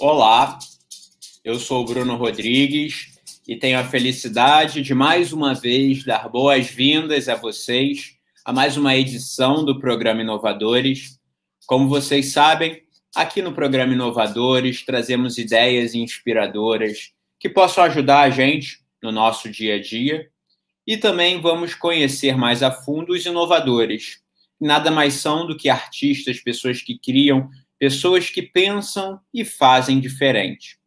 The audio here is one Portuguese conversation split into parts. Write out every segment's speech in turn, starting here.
Olá, eu sou o Bruno Rodrigues e tenho a felicidade de mais uma vez dar boas-vindas a vocês a mais uma edição do programa Inovadores. Como vocês sabem, aqui no programa Inovadores trazemos ideias inspiradoras que possam ajudar a gente no nosso dia a dia e também vamos conhecer mais a fundo os inovadores. Nada mais são do que artistas, pessoas que criam, pessoas que pensam e fazem diferente.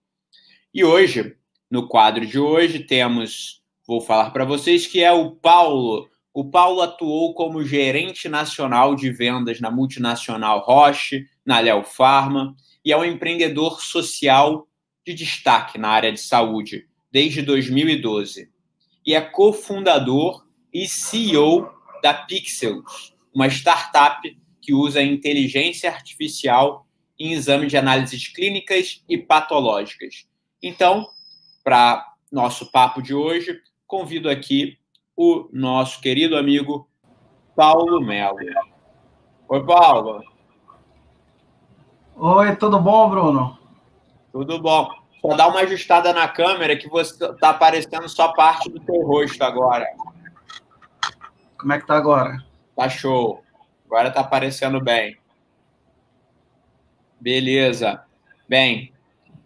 E hoje, no quadro de hoje, temos, vou falar para vocês, que é o Paulo. O Paulo atuou como gerente nacional de vendas na multinacional Roche, na Léo Pharma, e é um empreendedor social de destaque na área de saúde desde 2012 e é cofundador e CEO da Pixels, uma startup que usa inteligência artificial em exames de análises clínicas e patológicas. Então, para nosso papo de hoje, convido aqui o nosso querido amigo Paulo Melo. Oi, Paulo. Oi, tudo bom, Bruno? Tudo bom. Só dá uma ajustada na câmera que você tá aparecendo só parte do teu rosto agora. Como é que tá agora? Tá show. Agora tá aparecendo bem. Beleza. Bem,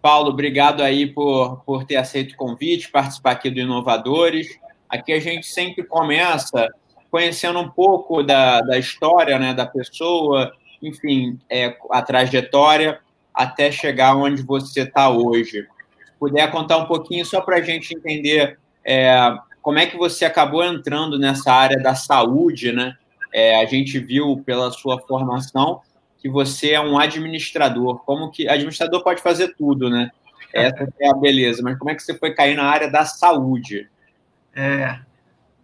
Paulo, obrigado aí por, por ter aceito o convite, participar aqui do Inovadores. Aqui a gente sempre começa conhecendo um pouco da, da história né, da pessoa, enfim, é, a trajetória até chegar onde você está hoje. Se puder contar um pouquinho só para a gente entender é, como é que você acabou entrando nessa área da saúde, né? É, a gente viu pela sua formação que você é um administrador. Como que administrador pode fazer tudo, né? Essa é a beleza. Mas como é que você foi cair na área da saúde? É,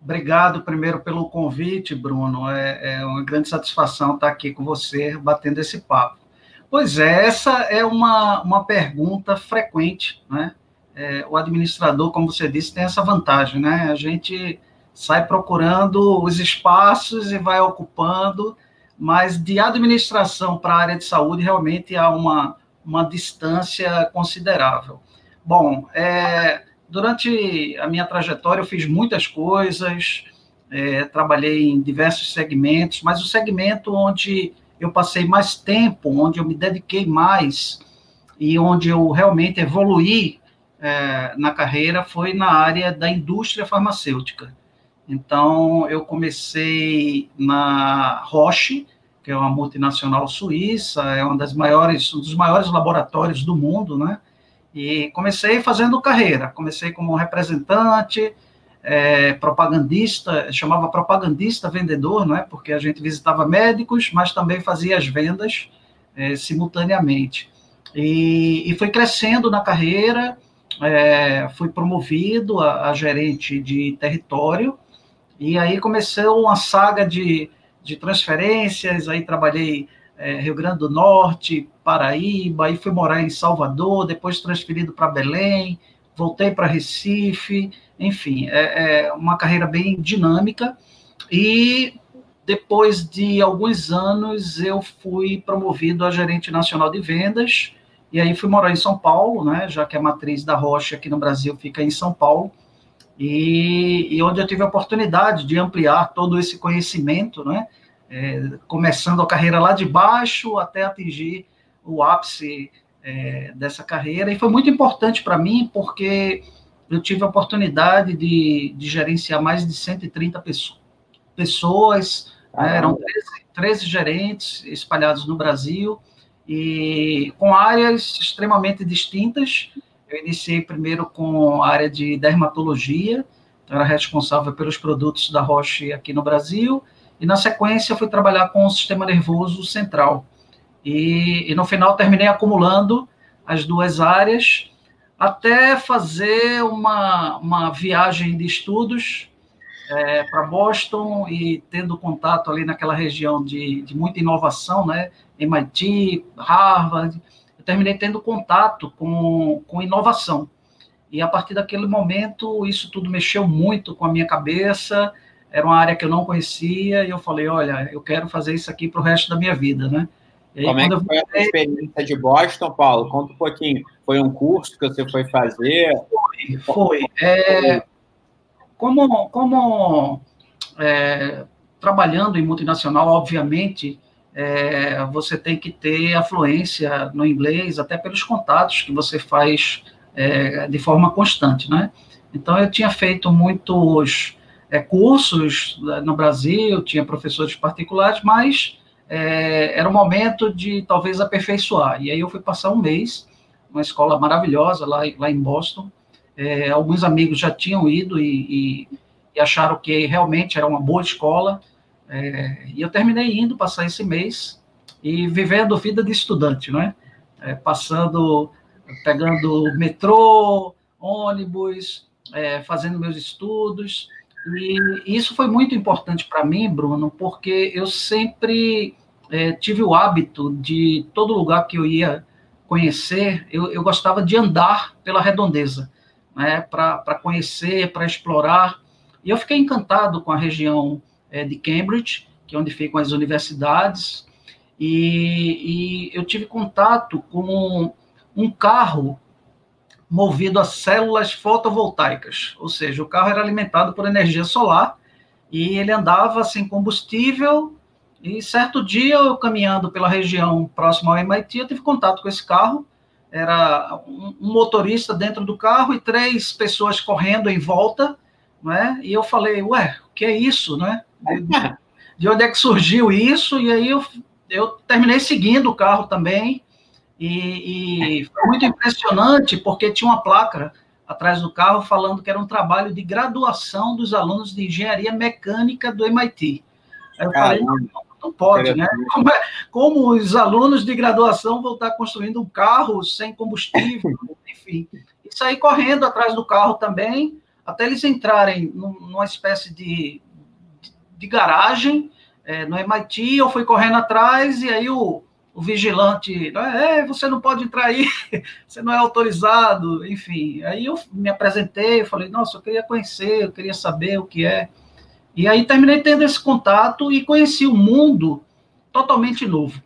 obrigado primeiro pelo convite, Bruno. É, é uma grande satisfação estar aqui com você, batendo esse papo. Pois é, essa é uma, uma pergunta frequente, né? É, o administrador, como você disse, tem essa vantagem, né? A gente sai procurando os espaços e vai ocupando, mas de administração para a área de saúde realmente há uma, uma distância considerável. Bom, é, durante a minha trajetória eu fiz muitas coisas, é, trabalhei em diversos segmentos, mas o segmento onde eu passei mais tempo, onde eu me dediquei mais e onde eu realmente evoluí é, na carreira foi na área da indústria farmacêutica. Então, eu comecei na Roche, que é uma multinacional suíça, é uma das maiores, um dos maiores laboratórios do mundo, né? E comecei fazendo carreira. Comecei como representante, é, propagandista, chamava propagandista vendedor, não é? Porque a gente visitava médicos, mas também fazia as vendas é, simultaneamente. E, e fui crescendo na carreira, é, fui promovido a, a, gerente de território, e aí começou uma saga de, de transferências, aí trabalhei é, Rio Grande do Norte, Paraíba, aí fui morar em Salvador, depois transferido para Belém, voltei para Recife, enfim, é, é, uma carreira bem dinâmica. E depois de alguns anos, eu fui promovido a gerente nacional de vendas. E aí fui morar em São Paulo, né, já que a matriz da Rocha aqui no Brasil fica em São Paulo. E, e onde eu tive a oportunidade de ampliar todo esse conhecimento, né, é, começando a carreira lá de baixo até atingir o ápice é, dessa carreira. E foi muito importante para mim, porque eu tive a oportunidade de, de gerenciar mais de 130 pessoas, pessoas né, eram 13, 13 gerentes espalhados no Brasil, e com áreas extremamente distintas. Eu iniciei primeiro com a área de dermatologia, então era responsável pelos produtos da Roche aqui no Brasil, e na sequência fui trabalhar com o sistema nervoso central. E, e no final terminei acumulando as duas áreas, até fazer uma, uma viagem de estudos é, para Boston e tendo contato ali naquela região de, de muita inovação, né? MIT, Harvard, eu terminei tendo contato com, com inovação. E a partir daquele momento, isso tudo mexeu muito com a minha cabeça, era uma área que eu não conhecia, e eu falei, olha, eu quero fazer isso aqui para o resto da minha vida, né? Aí, Como é que foi a experiência de Boston, Paulo? Conta um pouquinho. Foi um curso que você foi fazer? Foi. foi. É, como como é, trabalhando em multinacional, obviamente, é, você tem que ter afluência no inglês, até pelos contatos que você faz é, de forma constante, né? Então, eu tinha feito muitos é, cursos né, no Brasil, tinha professores particulares, mas é, era um momento de talvez aperfeiçoar. E aí eu fui passar um mês, uma escola maravilhosa lá, lá em Boston. É, alguns amigos já tinham ido e, e, e, acharam que realmente era uma boa escola. É, e eu terminei indo passar esse mês e vivendo vida de estudante, não é? é passando, pegando metrô, ônibus, é, fazendo meus estudos. E isso foi muito importante para mim, Bruno, porque eu sempre é, tive o hábito de todo lugar que eu ia conhecer, eu, eu gostava de andar pela redondeza, né, para conhecer, para explorar. E eu fiquei encantado com a região é, de Cambridge, que é onde ficam as universidades, e, e eu tive contato com um carro movido a células fotovoltaicas, ou seja, o carro era alimentado por energia solar e ele andava sem combustível. E certo dia, eu caminhando pela região próxima ao MIT, eu tive contato com esse carro. Era um, motorista dentro do carro e três pessoas correndo em volta, né? E eu falei, ué, o que é isso, né? De, de onde é que surgiu isso? E aí eu, eu terminei seguindo o carro também. E, e foi muito impressionante, porque tinha uma placa atrás do carro falando que era um trabalho de graduação dos alunos de engenharia mecânica do MIT. Aí eu falei, não, não pode, né? Como, é, como, os alunos de graduação vão estar construindo um carro sem combustível, enfim. E saí correndo atrás do carro também, até eles entrarem numa espécie de, de, garagem é, no MIT, eu fui correndo atrás, e aí o, o vigilante, é, você não pode entrar aí, você não é autorizado, enfim. Aí eu me apresentei, falei, nossa, eu queria conhecer, eu queria saber o que é. E aí terminei tendo esse contato e conheci um mundo totalmente novo,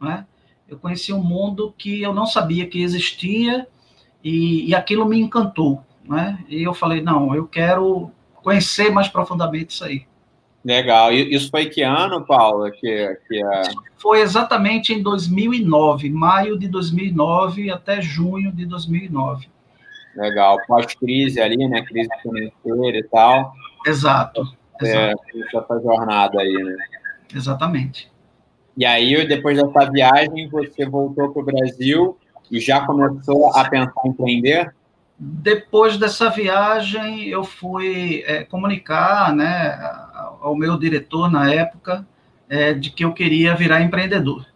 né? Eu conheci um mundo que eu não sabia que existia e, e aquilo me encantou, né? E eu falei, não, eu quero conhecer mais profundamente isso aí. Legal. Isso foi que ano, Paulo? Que, que é... Foi exatamente em 2009, maio de 2009 até junho de 2009. Legal. Pós-crise ali, né? Crise financeira e tal. Exato. É, essa jornada aí, né? Exatamente. E aí, depois dessa viagem, você voltou para o Brasil e já começou a pensar em empreender? Depois dessa viagem, eu fui é, comunicar né, ao meu diretor na época é, de que eu queria virar empreendedor.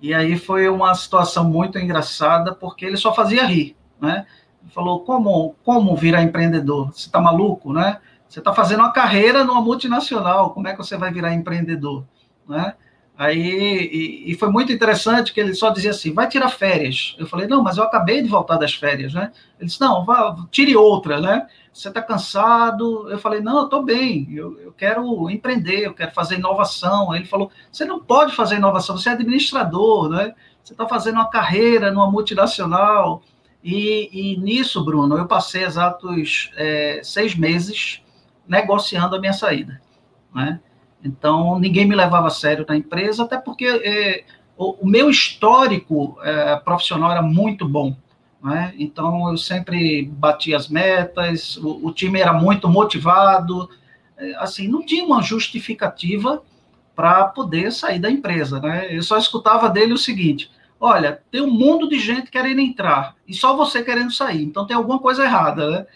E aí foi uma situação muito engraçada, porque ele só fazia rir, né? Ele falou, como, como virar empreendedor? Você está maluco, né? Você está fazendo uma carreira numa multinacional, como é que você vai virar empreendedor, né? Aí, e, e, foi muito interessante que ele só dizia assim, vai tirar férias. Eu falei, não, mas eu acabei de voltar das férias, né? Ele disse, não, vá, tire outra, né? Você está cansado? Eu falei, não, eu estou bem, eu, eu, quero empreender, eu quero fazer inovação. Aí ele falou, você não pode fazer inovação, você é administrador, né? Você está fazendo uma carreira numa multinacional. E, e nisso, Bruno, eu passei exatos é, seis meses negociando a minha saída, né? Então, ninguém me levava a sério na empresa, até porque é, o, o, meu histórico é, profissional era muito bom. Né? Então, eu sempre batia as metas, o, o time era muito motivado. É, assim, não tinha uma justificativa para poder sair da empresa. Né? Eu só escutava dele o seguinte: olha, tem um mundo de gente querendo entrar e só você querendo sair, então tem alguma coisa errada. Né?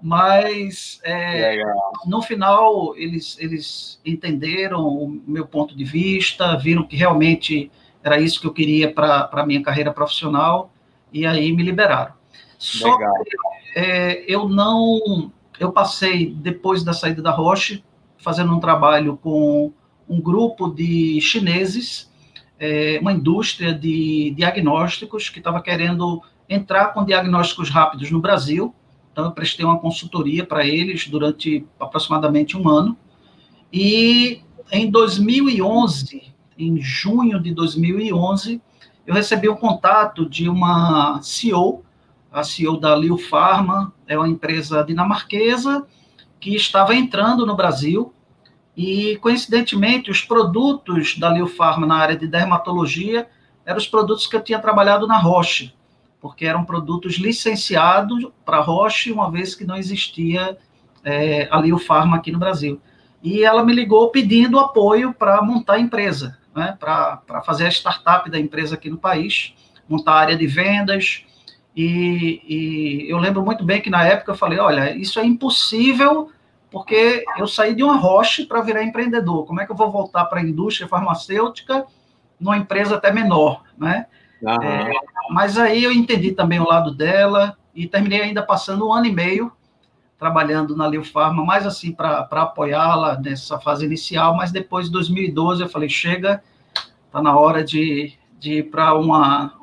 Mas é, no final eles, eles entenderam o meu ponto de vista, viram que realmente era isso que eu queria para a minha carreira profissional e aí me liberaram. Só Legal. que é, eu não. Eu passei, depois da saída da Roche, fazendo um trabalho com um grupo de chineses, é, uma indústria de diagnósticos que estava querendo entrar com diagnósticos rápidos no Brasil então, eu prestei uma consultoria para eles durante aproximadamente um ano. E em 2011, em junho de 2011, eu recebi um contato de uma CEO, a CEO da Liu Pharma, é uma empresa dinamarquesa que estava entrando no Brasil e, coincidentemente, os produtos da Liu Pharma na área de dermatologia eram os produtos que eu tinha trabalhado na Roche, porque eram produtos licenciados para Roche, uma vez que não existia é, a Liu Pharma aqui no Brasil. E ela me ligou pedindo apoio para montar a empresa, né, para fazer a startup da empresa aqui no país, montar a área de vendas. E, e eu lembro muito bem que na época eu falei: olha, isso é impossível porque eu saí de uma rocha para virar empreendedor. Como é que eu vou voltar para a indústria farmacêutica numa empresa até menor, né? Uhum. É, mas aí eu entendi também o lado dela e terminei ainda passando um ano e meio trabalhando na Leo Pharma, mais assim para apoiá-la nessa fase inicial, mas depois de 2012 eu falei, chega, está na hora de, de ir para uma,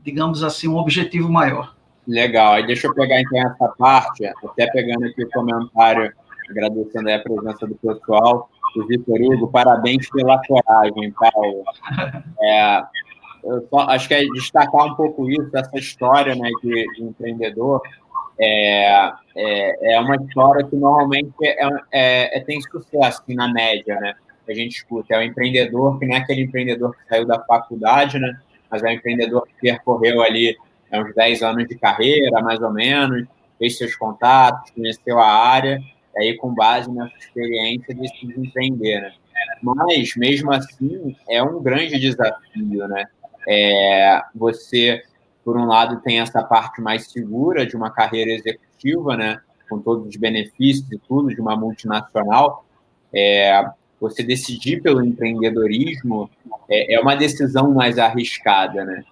digamos assim, um objetivo maior. Legal, aí deixa eu pegar então essa parte, até pegando aqui o comentário, agradecendo a presença do pessoal, o Vitor Hugo, parabéns pela coragem, Paulo. É, só, acho que é destacar um pouco isso, essa história né, de, de empreendedor, é, é, é, uma história que normalmente é, é, é, tem sucesso assim, na média, né? A gente escuta. É o empreendedor que não é aquele empreendedor que saiu da faculdade, né? Mas é um empreendedor que percorreu ali é, uns 10 anos de carreira, mais ou menos, fez seus contatos, conheceu a área, e aí, com base nessa experiência, decidiu empreender, né? Mas, mesmo assim, é um grande desafio, né? É, você por um lado, tem essa parte mais segura de uma carreira executiva, né, com todos os benefícios e tudo de uma multinacional. É, você decidir pelo empreendedorismo é, é, uma decisão mais arriscada, né?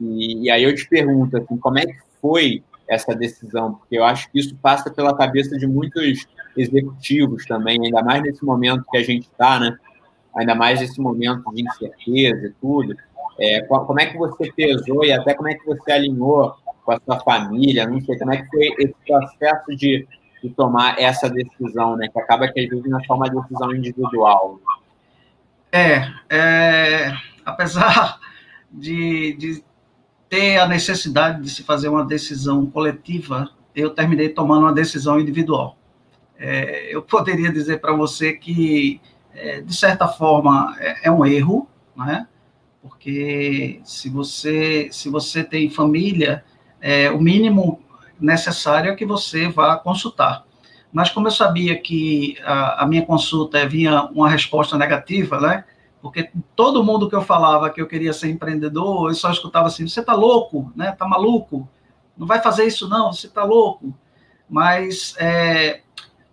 E, e, aí eu te pergunto, assim, como é que foi essa decisão? Porque eu acho que isso passa pela cabeça de muitos executivos também, ainda mais nesse momento que a gente está, né? Ainda mais nesse momento de incerteza e tudo. É, como é que você pesou e até como é que você alinhou com a sua família? Não sei, como é que foi esse processo de, de tomar essa decisão, né? Que acaba que às vezes não é só uma decisão individual. É, é apesar de, de ter a necessidade de se fazer uma decisão coletiva, eu terminei tomando uma decisão individual. É, eu poderia dizer para você que, é, de certa forma, é, é um erro, né? Porque se você se você tem família, é, o mínimo necessário é que você vá consultar. Mas como eu sabia que a, a minha consulta vinha uma resposta negativa, né? Porque todo mundo que eu falava que eu queria ser empreendedor, eu só escutava assim: você está louco, né? Tá maluco? Não vai fazer isso não? Você está louco? Mas é,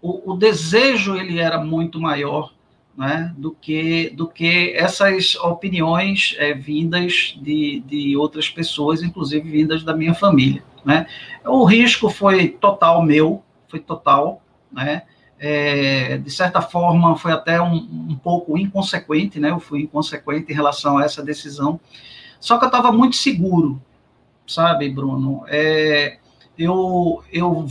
o, o desejo ele era muito maior né, do que do que essas opiniões é, vindas de, de outras pessoas, inclusive vindas da minha família. Né? O risco foi total meu, foi total, né? É, de certa forma foi até um, um, pouco inconsequente, né? Eu fui inconsequente em relação a essa decisão. Só que eu estava muito seguro, sabe, Bruno? É, eu, eu,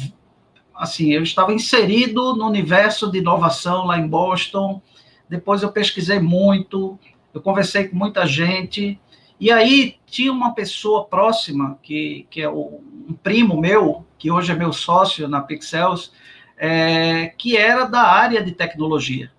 assim, eu estava inserido no universo de inovação lá em Boston. Depois eu pesquisei muito, eu conversei com muita gente, e aí tinha uma pessoa próxima, que, que é o, um primo meu, que hoje é meu sócio na Pixels, é, que era da área de tecnologia.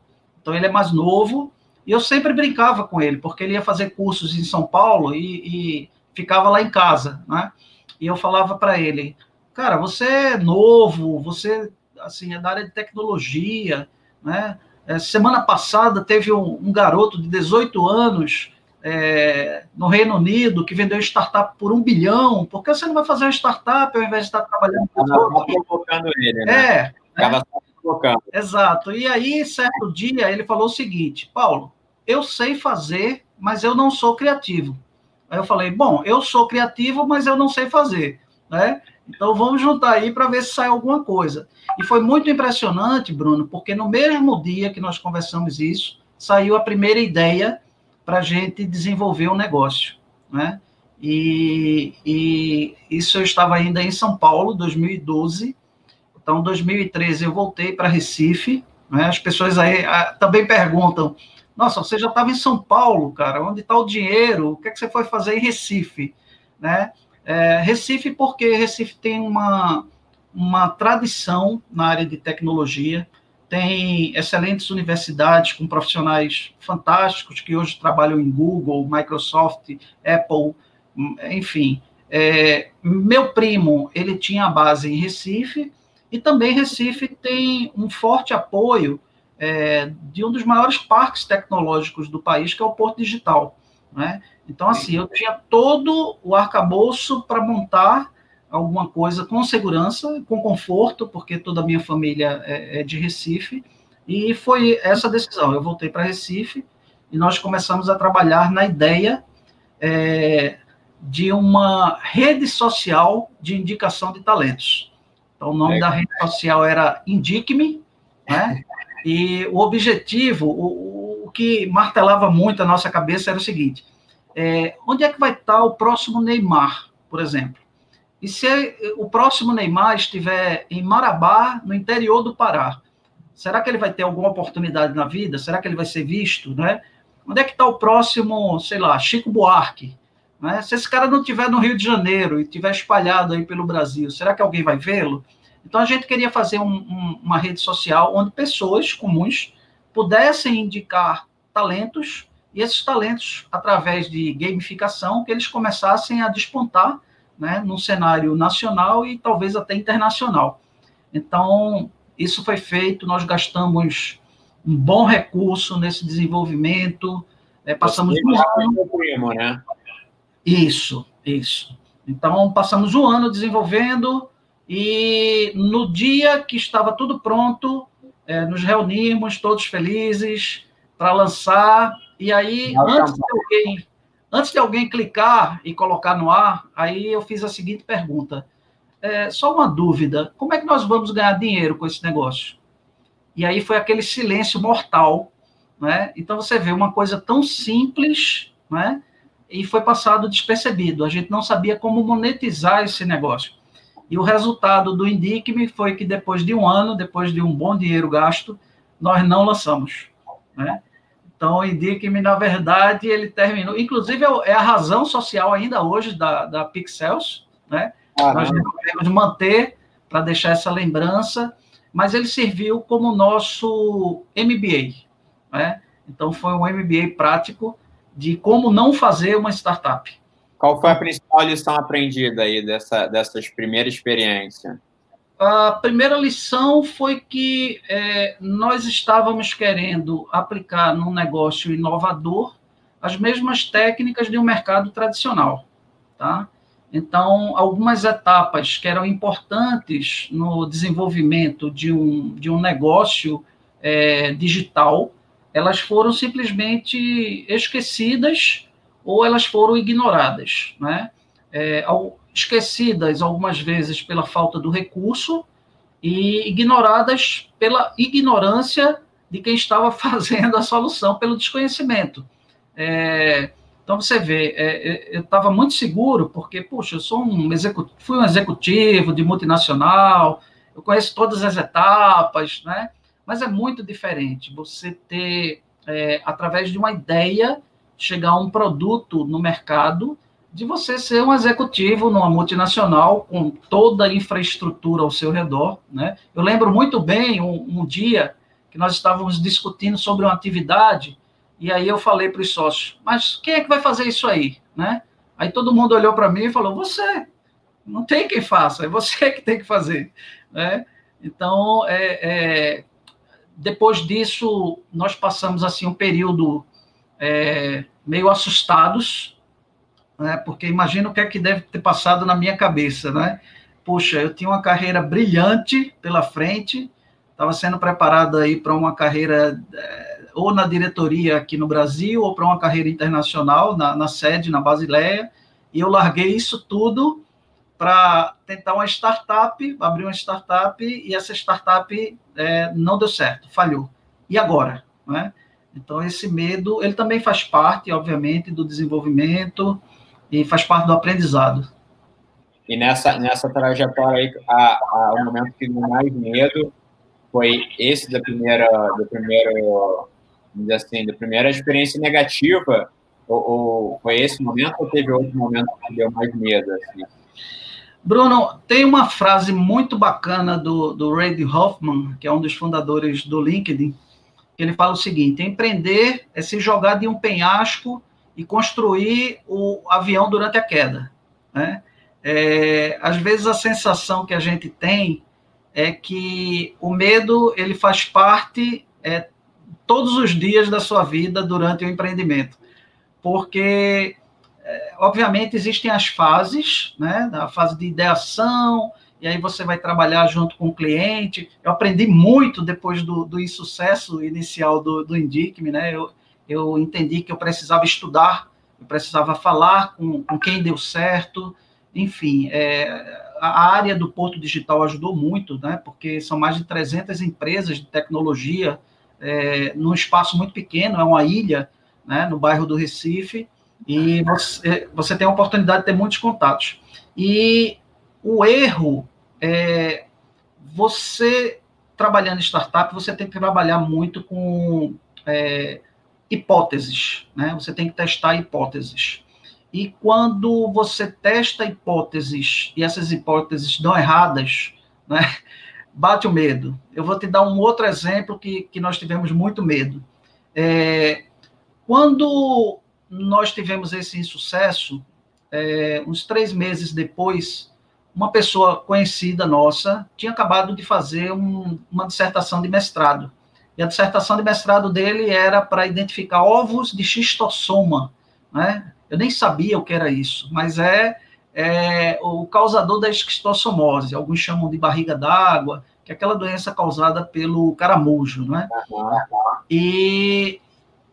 Então ele é mais novo, e eu sempre brincava com ele, porque ele ia fazer cursos em São Paulo e, e ficava lá em casa, né? E eu falava para ele, cara, você é novo, você assim é da área de tecnologia, né? É, semana passada teve um, um, garoto de 18 anos é, no Reino Unido que vendeu startup por um bilhão. Por que você não vai fazer uma startup ao invés de estar trabalhando com Estava provocando ele, né? É. É. provocando. Exato. E aí, certo dia, ele falou o seguinte: Paulo, eu sei fazer, mas eu não sou criativo. Aí eu falei: bom, eu sou criativo, mas eu não sei fazer. Né? Então vamos juntar aí para ver se sai alguma coisa. E foi muito impressionante, Bruno, porque no mesmo dia que nós conversamos isso, saiu a primeira ideia para a gente desenvolver um negócio, né? E, e, isso eu estava ainda em São Paulo, 2012. Então, 2013 eu voltei para Recife. Né? As pessoas aí ah, também perguntam, Nossa, você já estava em São Paulo, cara, onde está o dinheiro? O que, é que você foi fazer em Recife? Né? É, Recife, porque Recife tem uma, uma tradição na área de tecnologia, tem excelentes universidades com profissionais fantásticos que hoje trabalham em Google, Microsoft, Apple, enfim. É, meu primo, ele tinha a base em Recife, e também Recife tem um forte apoio é, de um dos maiores parques tecnológicos do país, que é o Porto Digital. Né? Então, assim, eu tinha todo o arcabouço para montar alguma coisa com segurança, com conforto, porque toda a minha família é, é de Recife, e foi essa decisão. Eu voltei para Recife e nós começamos a trabalhar na ideia é, de uma rede social de indicação de talentos. Então, o nome é. da rede social era Indique-me, né? E o objetivo, o, o, que martelava muito a nossa cabeça era o seguinte: é, onde é que vai estar o próximo Neymar, por exemplo? E se o próximo Neymar estiver em Marabá, no interior do Pará, será que ele vai ter alguma oportunidade na vida? Será que ele vai ser visto, né? Onde é que está o próximo, sei lá, Chico Buarque? Né? Se esse cara não estiver no Rio de Janeiro e estiver espalhado aí pelo Brasil, será que alguém vai vê-lo? Então a gente queria fazer um, um, uma rede social onde pessoas comuns pudessem indicar talentos e esses talentos, através de gamificação, que eles começassem a despontar né, no cenário nacional e talvez até internacional. Então, isso foi feito, nós gastamos um bom recurso nesse desenvolvimento, é, passamos um ano... Primo, né? Isso, isso. Então, passamos um ano desenvolvendo e no dia que estava tudo pronto, é, nos reunimos todos felizes para lançar, e aí, antes de alguém Antes de alguém clicar e colocar no ar, aí eu fiz a seguinte pergunta. É, só uma dúvida: como é que nós vamos ganhar dinheiro com esse negócio? E aí foi aquele silêncio mortal, né? Então você vê uma coisa tão simples, né? E foi passado despercebido. A gente não sabia como monetizar esse negócio. E o resultado do Indique-me foi que depois de um ano, depois de um bom dinheiro gasto, nós não lançamos, né? Então, indique-me, na verdade, ele terminou. Inclusive, é, é a razão social ainda hoje da, da Pixels, né? Nós devemos manter para deixar essa lembrança, mas ele serviu como nosso MBA, né? Então, foi um MBA prático de como não fazer uma startup. Qual foi a principal lição aprendida aí dessa, dessas primeiras experiências? A primeira lição foi que é, nós estávamos querendo aplicar num negócio inovador as mesmas técnicas de um mercado tradicional, tá? Então, algumas etapas que eram importantes no desenvolvimento de um, de um negócio é, digital, elas foram simplesmente esquecidas ou elas foram ignoradas, né? É, esquecidas algumas vezes pela falta do recurso e ignoradas pela ignorância de quem estava fazendo a solução, pelo desconhecimento. É, então você vê, é, é eu estava muito seguro, porque, puxa, eu sou um executivo, fui um executivo de multinacional, eu conheço todas as etapas, né? Mas é muito diferente você ter, é, através de uma ideia, chegar a um produto no mercado de você ser um executivo numa multinacional com toda a infraestrutura ao seu redor, né? Eu lembro muito bem um, um dia que nós estávamos discutindo sobre uma atividade e aí eu falei para os sócios, mas quem é que vai fazer isso aí, né? Aí todo mundo olhou para mim e falou, você, não tem quem faça, é você que tem que fazer, né? Então, é, é, depois disso, nós passamos assim um período é, meio assustados, né? Porque imagina o que é que deve ter passado na minha cabeça, né? Puxa, eu tinha uma carreira brilhante pela frente, estava sendo preparado aí para uma carreira é, ou na diretoria aqui no Brasil ou para uma carreira internacional na, na sede na Basileia, e eu larguei isso tudo para tentar uma startup, abrir uma startup e essa startup é, não deu certo, falhou. E agora, né? Então esse medo, ele também faz parte, obviamente, do desenvolvimento e faz parte do aprendizado. E nessa, nessa trajetória aí, a, a, o momento que deu mais medo foi esse da primeira, do primeiro assim, da primeira experiência negativa, ou, ou, foi esse momento ou teve outro momento que deu mais medo? Assim? Bruno, tem uma frase muito bacana do, do Ray Hoffman, que é um dos fundadores do LinkedIn, que ele fala o seguinte: empreender é se jogar de um penhasco e construir o avião durante a queda. Né? É, às vezes a sensação que a gente tem é que o medo ele faz parte é, todos os dias da sua vida durante o empreendimento, porque é, obviamente existem as fases, né, a fase de ideação, e aí você vai trabalhar junto com o cliente. Eu aprendi muito depois do, do insucesso inicial do, do Indique-me, né? Eu, eu entendi que eu precisava estudar, eu precisava falar com, com quem deu certo, enfim, é, a área do Porto Digital ajudou muito, né? Porque são mais de 300 empresas de tecnologia é, num espaço muito pequeno, é uma ilha, né? No bairro do Recife, e você, você tem a oportunidade de ter muitos contatos. E o erro é você trabalhando em startup, você tem que trabalhar muito com é, hipóteses, né? Você tem que testar hipóteses. E quando você testa hipóteses e essas hipóteses dão erradas, né? Bate o medo. Eu vou te dar um outro exemplo que, que nós tivemos muito medo. É, quando nós tivemos esse insucesso, é, uns três meses depois, uma pessoa conhecida nossa tinha acabado de fazer um, uma dissertação de mestrado. E a dissertação de mestrado dele era para identificar ovos de xistossoma. Né? Eu nem sabia o que era isso, mas é, é o causador da esquistossomose. Alguns chamam de barriga d'água, que é aquela doença causada pelo caramujo. Né? E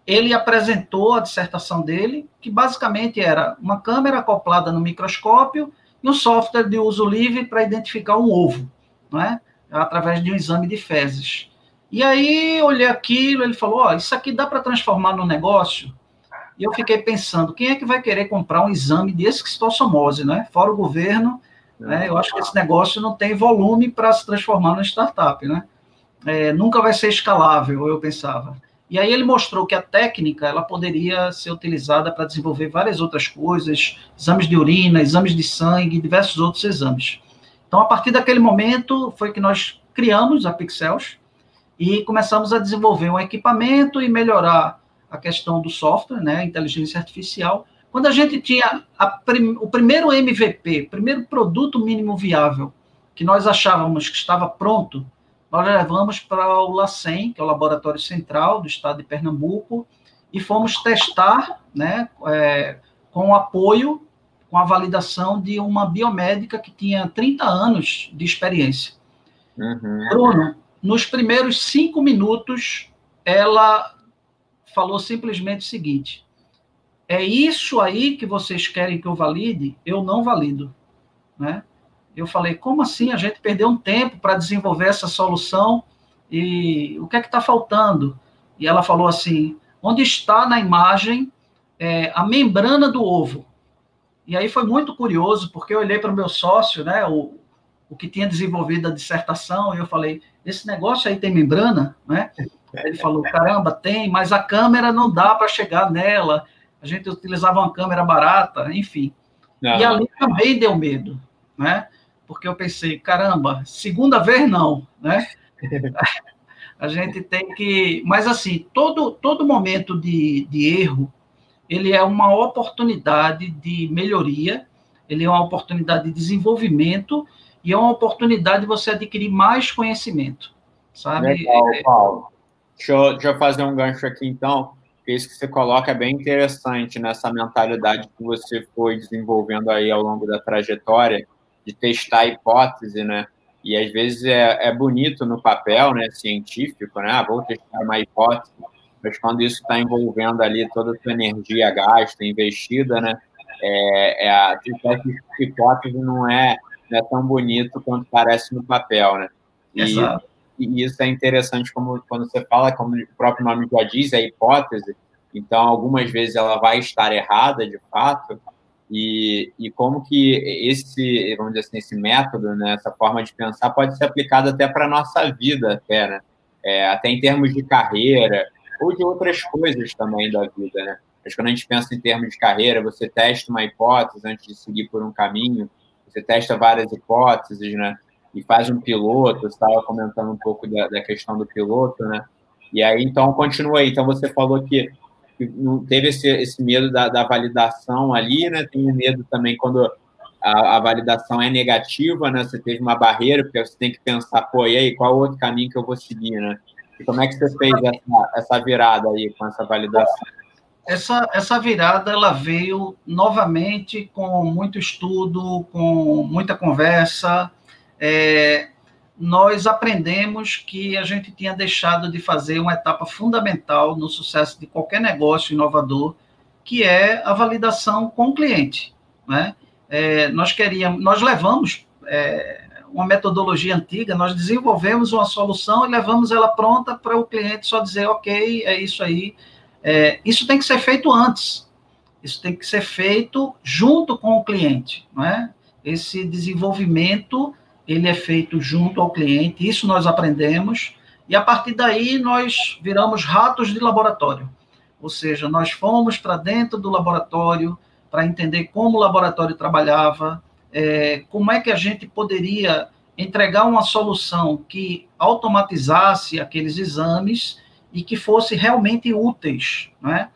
ele apresentou a dissertação dele, que basicamente era uma câmera acoplada no microscópio e um software de uso livre para identificar um ovo, não é? através de um exame de fezes. E aí olhei aquilo, ele falou: oh, isso aqui dá para transformar no negócio? E eu fiquei pensando: quem é que vai querer comprar um exame de esquistossomose, né? Fora o governo, né? Eu acho que esse negócio não tem volume para se transformar numa startup, né? É, nunca vai ser escalável, eu pensava. E aí ele mostrou que a técnica ela poderia ser utilizada para desenvolver várias outras coisas, exames de urina, exames de sangue, diversos outros exames. Então, a partir daquele momento, foi que nnós criamos a Pixels e começamos a desenvolver um equipamento e melhorar a questão do software, né, a inteligência artificial. Quando a gente tinha prim o primeiro MVP, primeiro produto mínimo viável, que nós achávamos que estava pronto, nós levamos para o LACEN, que é o Laboratório Central do Estado de Pernambuco, e fomos testar, né, é, com o apoio, com a validação de uma biomédica que tinha 30 anos de experiência. Uhum. Bruno, nos primeiros cinco minutos, ela falou simplesmente o seguinte: é isso aí que vocês querem que eu valide? Eu não valido, né? Eu falei, como assim? A gente perdeu um tempo para desenvolver essa solução e o que é que está faltando? E ela falou assim, onde está na imagem é, a membrana do ovo? E aí foi muito curioso, porque eu olhei para o meu sócio, né, o, o que tinha desenvolvido a dissertação, e eu falei, esse negócio aí tem membrana, né? Ele falou, caramba, tem, mas a câmera não dá para chegar nela. A gente utilizava uma câmera barata, enfim. Não. E ali também deu medo, né? porque eu pensei, caramba, segunda vez não, né? a gente tem que. Mas, assim, todo, todo momento de, de erro, ele é uma oportunidade de melhoria, ele é uma oportunidade de desenvolvimento e é uma oportunidade de você adquirir mais conhecimento, sabe? Legal, é, Paulo. Deixa eu, deixa eu fazer um gancho aqui, então. Isso que você coloca é bem interessante nessa mentalidade que você foi desenvolvendo aí ao longo da trajetória de testar a hipótese, né? E às vezes é, é bonito no papel, né, científico, né? Ah, vou testar uma hipótese, mas quando isso está envolvendo ali toda a sua energia gasta, investida, né? É, é a hipótese não é, não é tão bonito quanto parece no papel, né? E, Exato. e isso é interessante como quando você fala, como o próprio nome já diz, é hipótese. Então, algumas vezes ela vai estar errada, de fato, e, e como que esse, vamos dizer assim, esse método, né, essa forma de pensar pode ser aplicado até para a nossa vida, até, né? É, até em termos de carreira, ou de outras coisas também da vida, né? Mas quando a gente pensa em termos de carreira, você testa uma hipótese antes de seguir por um caminho, você testa várias hipóteses, né? E faz um piloto, você estava comentando um pouco da, da, questão do piloto, né? E aí, então, continua aí. Então, você falou que, teve esse, esse medo da, da, validação ali, né? Tem medo também quando a, a, validação é negativa, né? Você teve uma barreira, porque você tem que pensar, pô, e aí, qual outro caminho que eu vou seguir, né? E como é que você fez essa, essa virada aí com essa validação? Essa, essa virada ela veio novamente com muito estudo, com muita conversa. É, nós aprendemos que a gente tinha deixado de fazer uma etapa fundamental no sucesso de qualquer negócio inovador, que é a validação com o cliente. Né? É, nós queríamos, nós levamos é, uma metodologia antiga, nós desenvolvemos uma solução e levamos ela pronta para o cliente só dizer, ok, é isso aí. É, isso tem que ser feito antes. Isso tem que ser feito junto com o cliente, não é? Esse desenvolvimento ele é feito junto ao cliente. Isso nós aprendemos e a partir daí nós viramos ratos de laboratório. Ou seja, nós fomos para dentro do laboratório para entender como o laboratório trabalhava, é, como é que a gente poderia entregar uma solução que automatizasse aqueles exames e que fosse realmente úteis, né?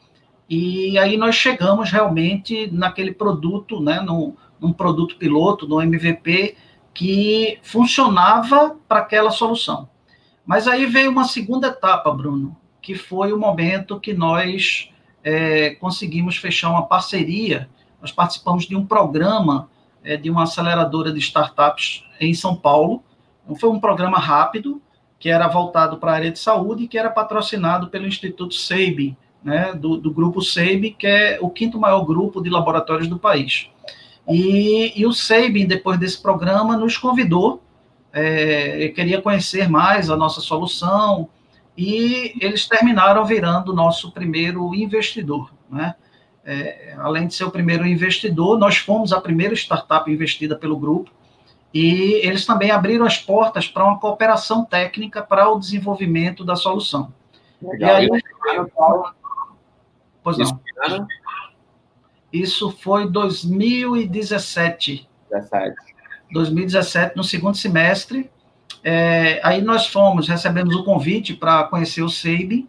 E aí nós chegamos realmente naquele produto, né, no, num produto piloto, no MVP, que funcionava para aquela solução. Mas aí veio uma segunda etapa, Bruno, que foi o momento que nós é, conseguimos fechar uma parceria. Nós participamos de um programa é, de uma aceleradora de startups em São Paulo. Então, foi um programa rápido, que era voltado para a área de saúde e que era patrocinado pelo Instituto SEIB, né, do, do grupo SEIB, que é o quinto maior grupo de laboratórios do país. E, e o SEIB, depois desse programa, nos convidou, é, queria conhecer mais a nossa solução, e eles terminaram virando nosso primeiro investidor. Né? é, além de ser o primeiro investidor, nós fomos a primeira startup investida pelo grupo, e eles também abriram as portas para uma cooperação técnica para o desenvolvimento da solução. Legal. E aí, pois não. Isso foi 2017. 17. 2017, no segundo semestre. É, aí nós fomos, recebemos o convite para conhecer o SEIB,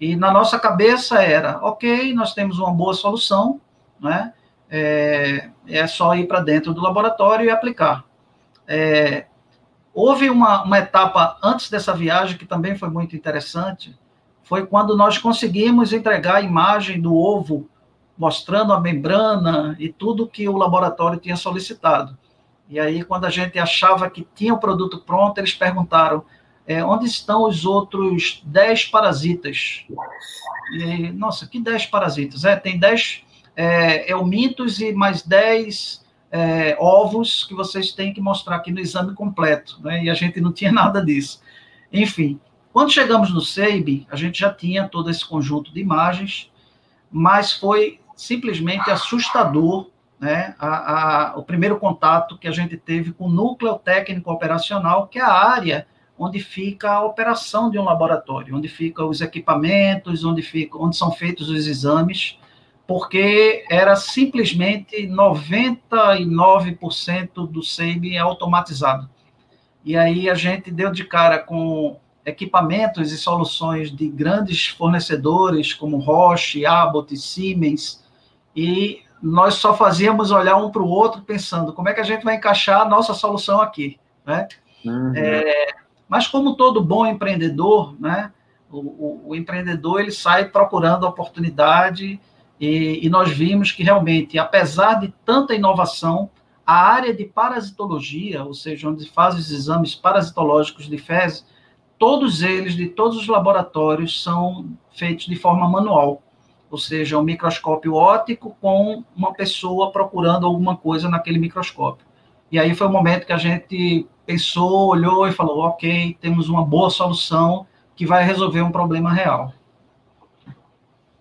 e na nossa cabeça era, ok, nós temos uma boa solução, né? É, é só ir para dentro do laboratório e aplicar. É, houve uma, uma etapa antes dessa viagem que também foi muito interessante, foi quando nós conseguimos entregar a imagem do ovo, mostrando a membrana e tudo que o laboratório tinha solicitado. E aí, quando a gente achava que tinha o produto pronto, eles perguntaram: é, onde estão os outros 10 parasitas? E, nossa, que 10 parasitas? É, tem 10 é, eumintos e mais 10 é, ovos que vocês têm que mostrar aqui no exame completo, né? E a gente não tinha nada disso. Enfim, quando chegamos no SEIB, a gente já tinha todo esse conjunto de imagens, mas foi simplesmente assustador né, a, a, o primeiro contato que a gente teve com o núcleo técnico operacional, que é a área onde fica a operação de um laboratório, onde ficam os equipamentos, onde, fica, onde são feitos os exames, porque era simplesmente 99% do SEIB automatizado. E aí a gente deu de cara com equipamentos e soluções de grandes fornecedores como Roche, Abbott, Siemens, e nós só fazíamos olhar um para o outro pensando como é que a gente vai encaixar a nossa solução aqui, né? Uhum. É, mas como todo bom empreendedor, né, o, o, o empreendedor ele sai procurando oportunidade e, e, nós vimos que realmente, apesar de tanta inovação, a área de parasitologia, ou seja, onde faz os exames parasitológicos de fezes, todos eles, de todos os laboratórios, são feitos de forma manual, ou seja, um microscópio óptico com uma pessoa procurando alguma coisa naquele microscópio. E aí foi o momento que a gente pensou, olhou e falou: ok, temos uma boa solução que vai resolver um problema real.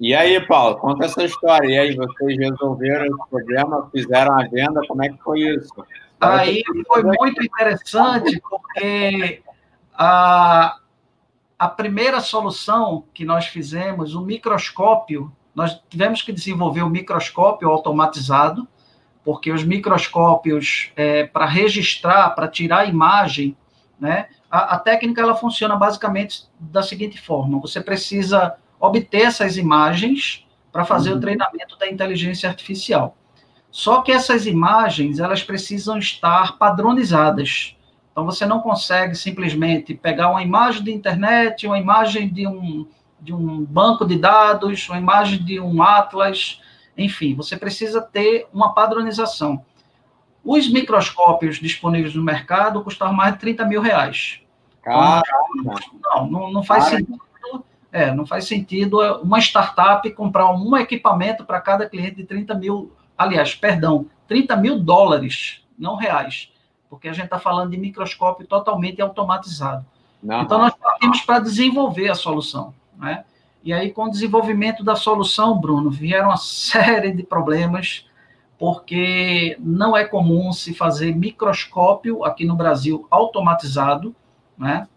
E aí, Paulo, conta essa história. E aí, vocês resolveram esse problema, fizeram a venda, como é que foi isso? Aí foi muito interessante, porque a, a primeira solução que nós fizemos, o microscópio, nós tivemos que desenvolver o microscópio automatizado, porque os microscópios, é, para registrar, para tirar a imagem, né, a, a, técnica ela funciona basicamente da seguinte forma: você precisa obter essas imagens para fazer uhum. o treinamento da inteligência artificial. Só que essas imagens elas precisam estar padronizadas. Então você não consegue simplesmente pegar uma imagem de internet, uma imagem de um, de um banco de dados, uma imagem de um atlas, enfim, você precisa ter uma padronização. Os microscópios disponíveis no mercado custavam mais de 30 mil reais. Caramba. Não, não, não faz Caramba. sentido. É, não faz sentido uma startup comprar um equipamento para cada cliente de 30 mil, aliás, perdão, 30 mil dólares, não reais, porque a gente está falando de microscópio totalmente automatizado. Não. Então, nós partimos para desenvolver a solução. Né? E aí, com o desenvolvimento da solução, Bruno, vieram uma série de problemas, porque não é comum se fazer microscópio aqui no Brasil automatizado, né?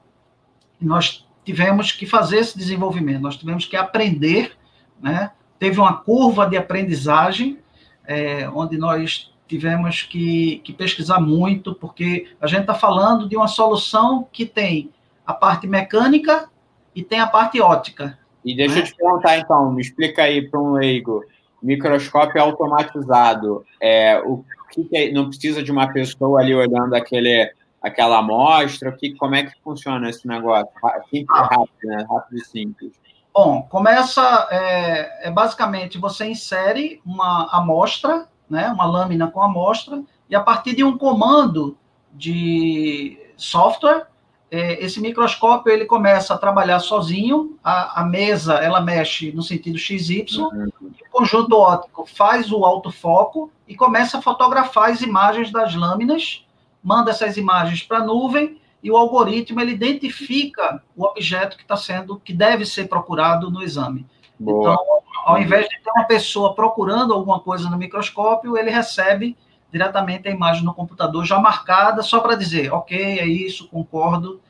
nós tivemos que fazer esse desenvolvimento, nós tivemos que aprender, né? Teve uma curva de aprendizagem, é, onde nós tivemos que, que pesquisar muito, porque a gente está falando de uma solução que tem a parte mecânica e tem a parte ótica. E deixa né? eu te perguntar, então, me explica aí para um leigo, microscópio automatizado, é, o que, que é, não precisa de uma pessoa ali olhando aquele aquela amostra? Que, como é que funciona esse negócio? Simples e rápido, né? Rápido e simples. Bom, começa, é, é, basicamente, você insere uma amostra, né, uma lâmina com amostra, e a partir de um comando de software, é, esse microscópio ele começa a trabalhar sozinho, a, a mesa ela mexe no sentido XY, uhum. o conjunto óptico faz o autofoco e começa a fotografar as imagens das lâminas manda essas imagens para a nuvem e o algoritmo ele identifica o objeto que está sendo, que deve ser procurado no exame. Boa. Então, ao invés de ter uma pessoa procurando alguma coisa no microscópio, ele recebe diretamente a imagem no computador já marcada, só para dizer, ok, é isso, concordo,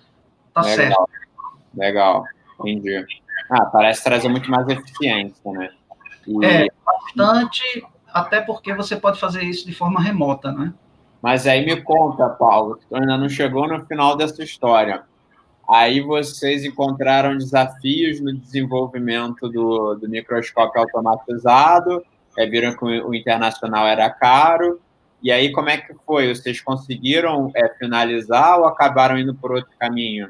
tá Legal. certo. Legal, entendi. Ah, parece trazer muito mais eficiência, né? E... É, bastante, até porque você pode fazer isso de forma remota, né? Mas aí me conta, Paulo, que ainda não chegou no final dessa história. Aí vocês encontraram desafios no desenvolvimento do, do microscópio automatizado, é, viram que o, internacional era caro, e aí como é que foi? Vocês conseguiram é, finalizar ou acabaram indo por outro caminho?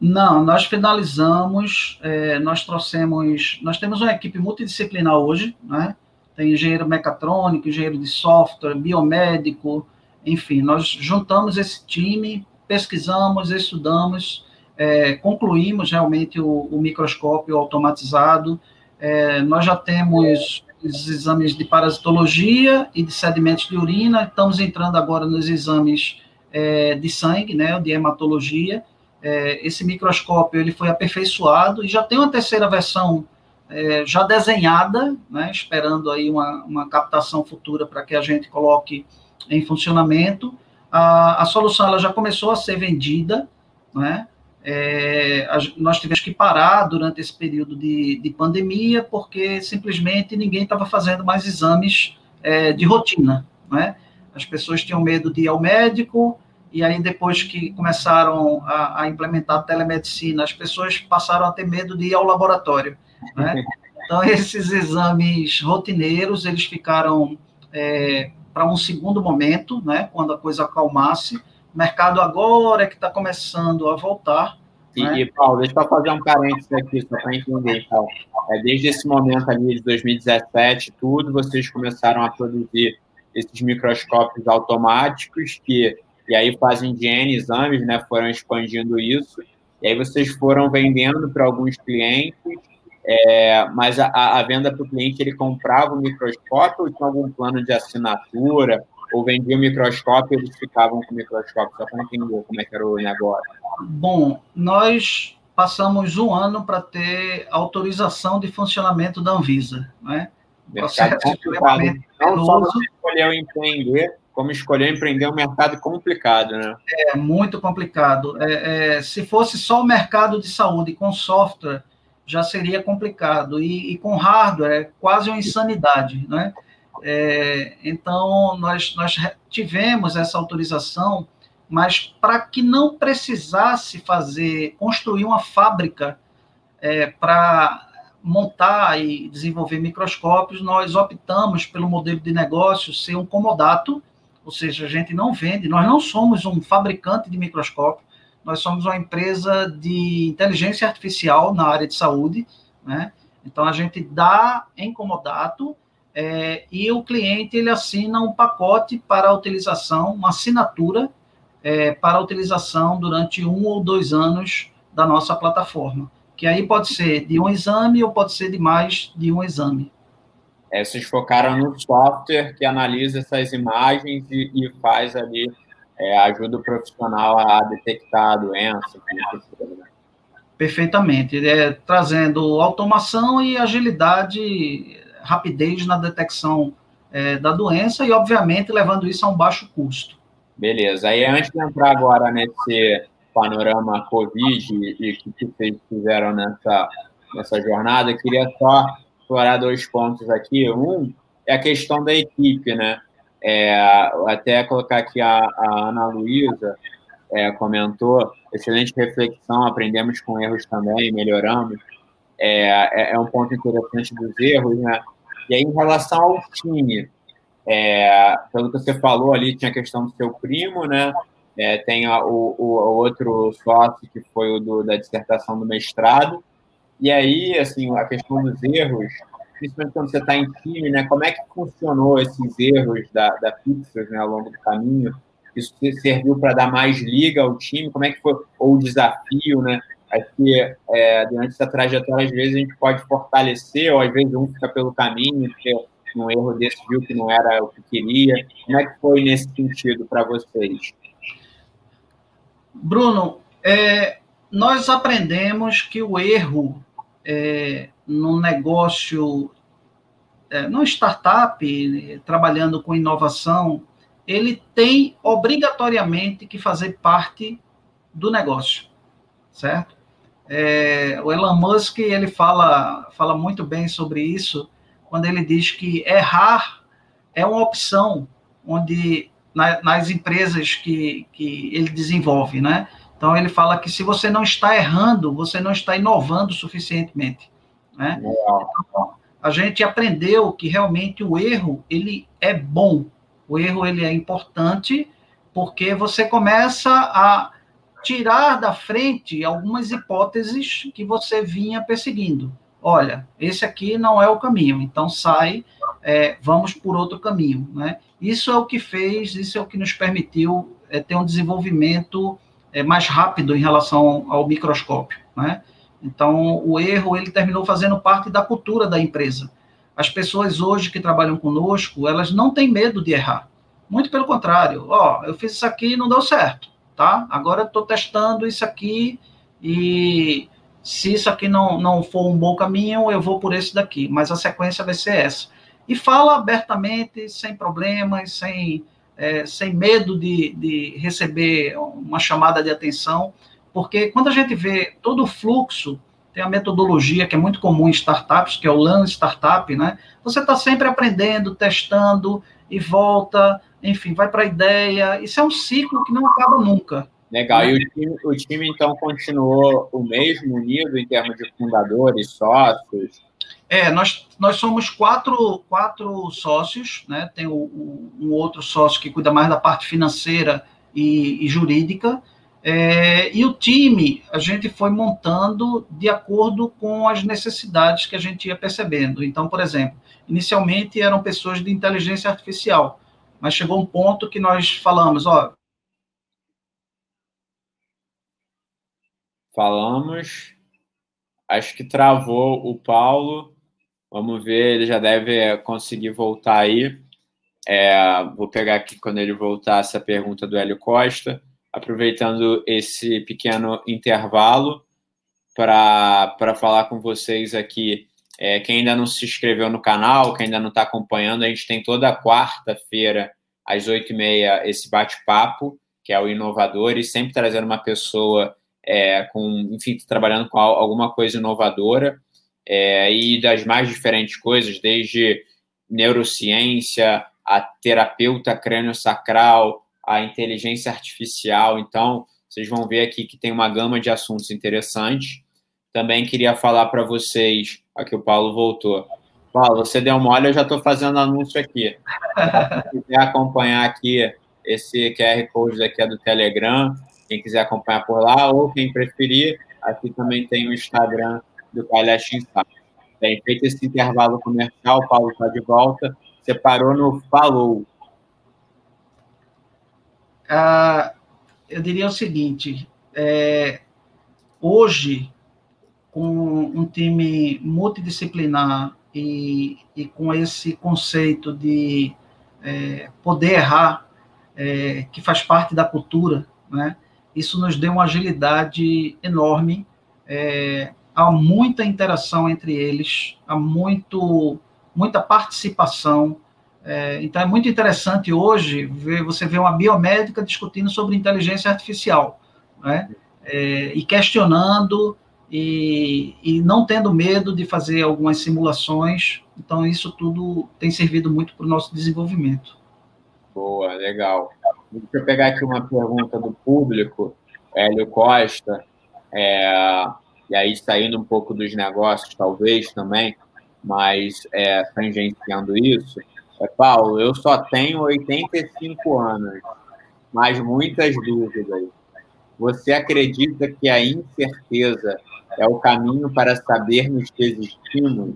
Não, nós finalizamos, é, nós trouxemos, nós temos uma equipe multidisciplinar hoje, né? Tem engenheiro mecatrônico, engenheiro de software, biomédico, enfim, nós juntamos esse time, pesquisamos, estudamos, é, concluímos realmente o, o microscópio automatizado. É, nós já temos os exames de parasitologia e de sedimentos de urina, estamos entrando agora nos exames é, de sangue, né, de hematologia. É, esse microscópio ele foi aperfeiçoado e já tem uma terceira versão é, já desenhada, né, esperando aí uma, uma captação futura para que a gente coloque em funcionamento. A, a solução ela já começou a ser vendida, né? É, a, nós tivemos que parar durante esse período de, de pandemia, porque simplesmente ninguém estava fazendo mais exames é, de rotina, né? As pessoas tinham medo de ir ao médico, e aí depois que começaram a, a implementar a telemedicina, as pessoas passaram a ter medo de ir ao laboratório, né? Então, esses exames rotineiros, eles ficaram é, para um segundo momento, né, quando a coisa acalmasse. O mercado agora é que está começando a voltar. E, né? e, Paulo, deixa eu fazer um parênteses aqui, só para entender, Paulo. É, desde esse momento ali de 2017, tudo, vocês começaram a produzir esses microscópios automáticos que, e aí fazem de N exames, né, foram expandindo isso, e aí vocês foram vendendo para alguns clientes, é, mas a, a venda para o cliente, ele comprava o microscópio ou tinha algum plano de assinatura? Ou vendia o microscópio e eles ficavam com o microscópio? Só para entender como é que era o negócio. Bom, nós passamos um ano para ter autorização de funcionamento da Anvisa, né? Processo extremamente Não só você escolheu empreender, como escolher empreender é um mercado complicado, né? É muito complicado. É, é, se fosse só o mercado de saúde com software, já seria complicado. E, e com hardware é quase uma insanidade, né? É, então, nós, nós tivemos essa autorização, mas para que não precisasse fazer, construir uma fábrica é, para montar e desenvolver microscópios, nós optamos pelo modelo de negócio ser um comodato, ou seja, a gente não vende, nós não somos um fabricante de microscópio, nós somos uma empresa de inteligência artificial na área de saúde, né? Então a gente dá em comodato é, e o cliente ele assina um pacote para a utilização, uma assinatura é, para a utilização durante um ou dois anos da nossa plataforma que aí pode ser de um exame ou pode ser de mais de um exame. É, vocês focaram no software que analisa essas imagens e, e faz ali, é, ajuda o profissional a detectar a doença. Né? Perfeitamente, é, trazendo automação e agilidade, rapidez na detecção é, da doença e, obviamente, levando isso a um baixo custo. Beleza. Aí, antes de entrar agora nesse panorama Covid e o que vocês fizeram nessa, nessa jornada, queria só explorar dois pontos aqui. Um é a questão da equipe, né? É, até colocar aqui a, a Ana Luísa é, comentou, excelente reflexão, aprendemos com erros também, melhoramos. É, é, é um ponto interessante dos erros, né? E aí, em relação ao time, é, pelo que você falou ali, tinha a questão do seu primo, né? É, tem a, o, o, outro sócio que foi o do, da dissertação do mestrado. E aí, assim, a questão dos erros, principalmente quando você está em time, né? Como é que funcionou esses erros da, da Pixels né, ao longo do caminho? Isso serviu para dar mais liga ao time? Como é que foi? Ou o desafio, né? Que é, durante essa trajetória, às vezes, a gente pode fortalecer, ou às vezes um fica pelo caminho, porque um erro desse viu que não era o que queria. Como é que foi nesse sentido para vocês? Bruno, é, nós aprendemos que o erro é, no negócio, é, no startup, trabalhando com inovação, ele tem obrigatoriamente que fazer parte do negócio, certo? É, o Elon Musk ele fala, fala muito bem sobre isso quando ele diz que errar é uma opção onde na, nas empresas que, que ele desenvolve, né? Então ele fala que se você não está errando, você não está inovando suficientemente, né? Então, a gente aprendeu que realmente o erro ele é bom, o erro ele é importante porque você começa a tirar da frente algumas hipóteses que você vinha perseguindo. Olha, esse aqui não é o caminho, então sai, é, vamos por outro caminho, né? Isso é o que fez, isso é o que nos permitiu é, ter um desenvolvimento é, mais rápido em relação ao microscópio, né? Então, o erro, ele terminou fazendo parte da cultura da empresa. As pessoas hoje que trabalham conosco, elas não têm medo de errar. Muito pelo contrário. Ó, oh, eu fiz isso aqui e não deu certo, tá? Agora estou testando isso aqui e se isso aqui não, não for um bom caminho, eu vou por esse daqui. Mas a sequência vai ser essa e fala abertamente, sem problemas, sem, é, sem medo de, de receber uma chamada de atenção, porque quando a gente vê todo o fluxo, tem a metodologia que é muito comum em startups, que é o Learn Startup, né? Você está sempre aprendendo, testando e volta, enfim, vai para a ideia. Isso é um ciclo que não acaba nunca. Legal. E o time, o time, então, continuou o mesmo unido em termos de fundadores, sócios? É, nós, nós somos quatro, quatro sócios, né? Tem o, o, um outro sócio que cuida mais da parte financeira e, e jurídica. É, e o time a gente foi montando de acordo com as necessidades que a gente ia percebendo. Então, por exemplo, inicialmente eram pessoas de inteligência artificial, mas chegou um ponto que nós falamos, ó. Falamos, acho que travou o Paulo. Vamos ver, ele já deve conseguir voltar aí. É, vou pegar aqui quando ele voltar essa pergunta do Hélio Costa, aproveitando esse pequeno intervalo para falar com vocês aqui. É, quem ainda não se inscreveu no canal, quem ainda não está acompanhando, a gente tem toda quarta-feira às oito e meia, esse bate-papo, que é o inovador, e sempre trazendo uma pessoa é, com, enfim, trabalhando com alguma coisa inovadora, é, e das mais diferentes coisas, desde neurociência, a terapeuta crânio-sacral, a inteligência artificial. Então, vocês vão ver aqui que tem uma gama de assuntos interessantes. Também queria falar para vocês, aqui o Paulo voltou. Paulo, você deu uma olhada, eu já estou fazendo anúncio aqui. Quem quiser acompanhar aqui, esse QR Code aqui é do Telegram, quem quiser acompanhar por lá, ou quem preferir, aqui também tem o Instagram do Palhaço Insight. Bem, feito esse intervalo comercial, o Paulo está de volta. Você parou no Falou. Ah, eu diria o seguinte: é, hoje, com um time multidisciplinar e, e com esse conceito de é, poder errar, é, que faz parte da cultura, né? isso nos deu uma agilidade enorme. É, há muita interação entre eles, há muito, muita participação. É, então é muito interessante hoje ver você ver uma biomédica discutindo sobre inteligência artificial, né? É, e questionando e, e não tendo medo de fazer algumas simulações. Então, isso tudo tem servido muito para o nosso desenvolvimento. Boa, legal. Deixa eu pegar aqui uma pergunta do público, Hélio Costa, é, e aí saindo um pouco dos negócios, talvez também, mas é, tangenciando isso. É, Paulo, eu só tenho 85 anos, mas muitas dúvidas. Você acredita que a incerteza é o caminho para sabermos que existimos?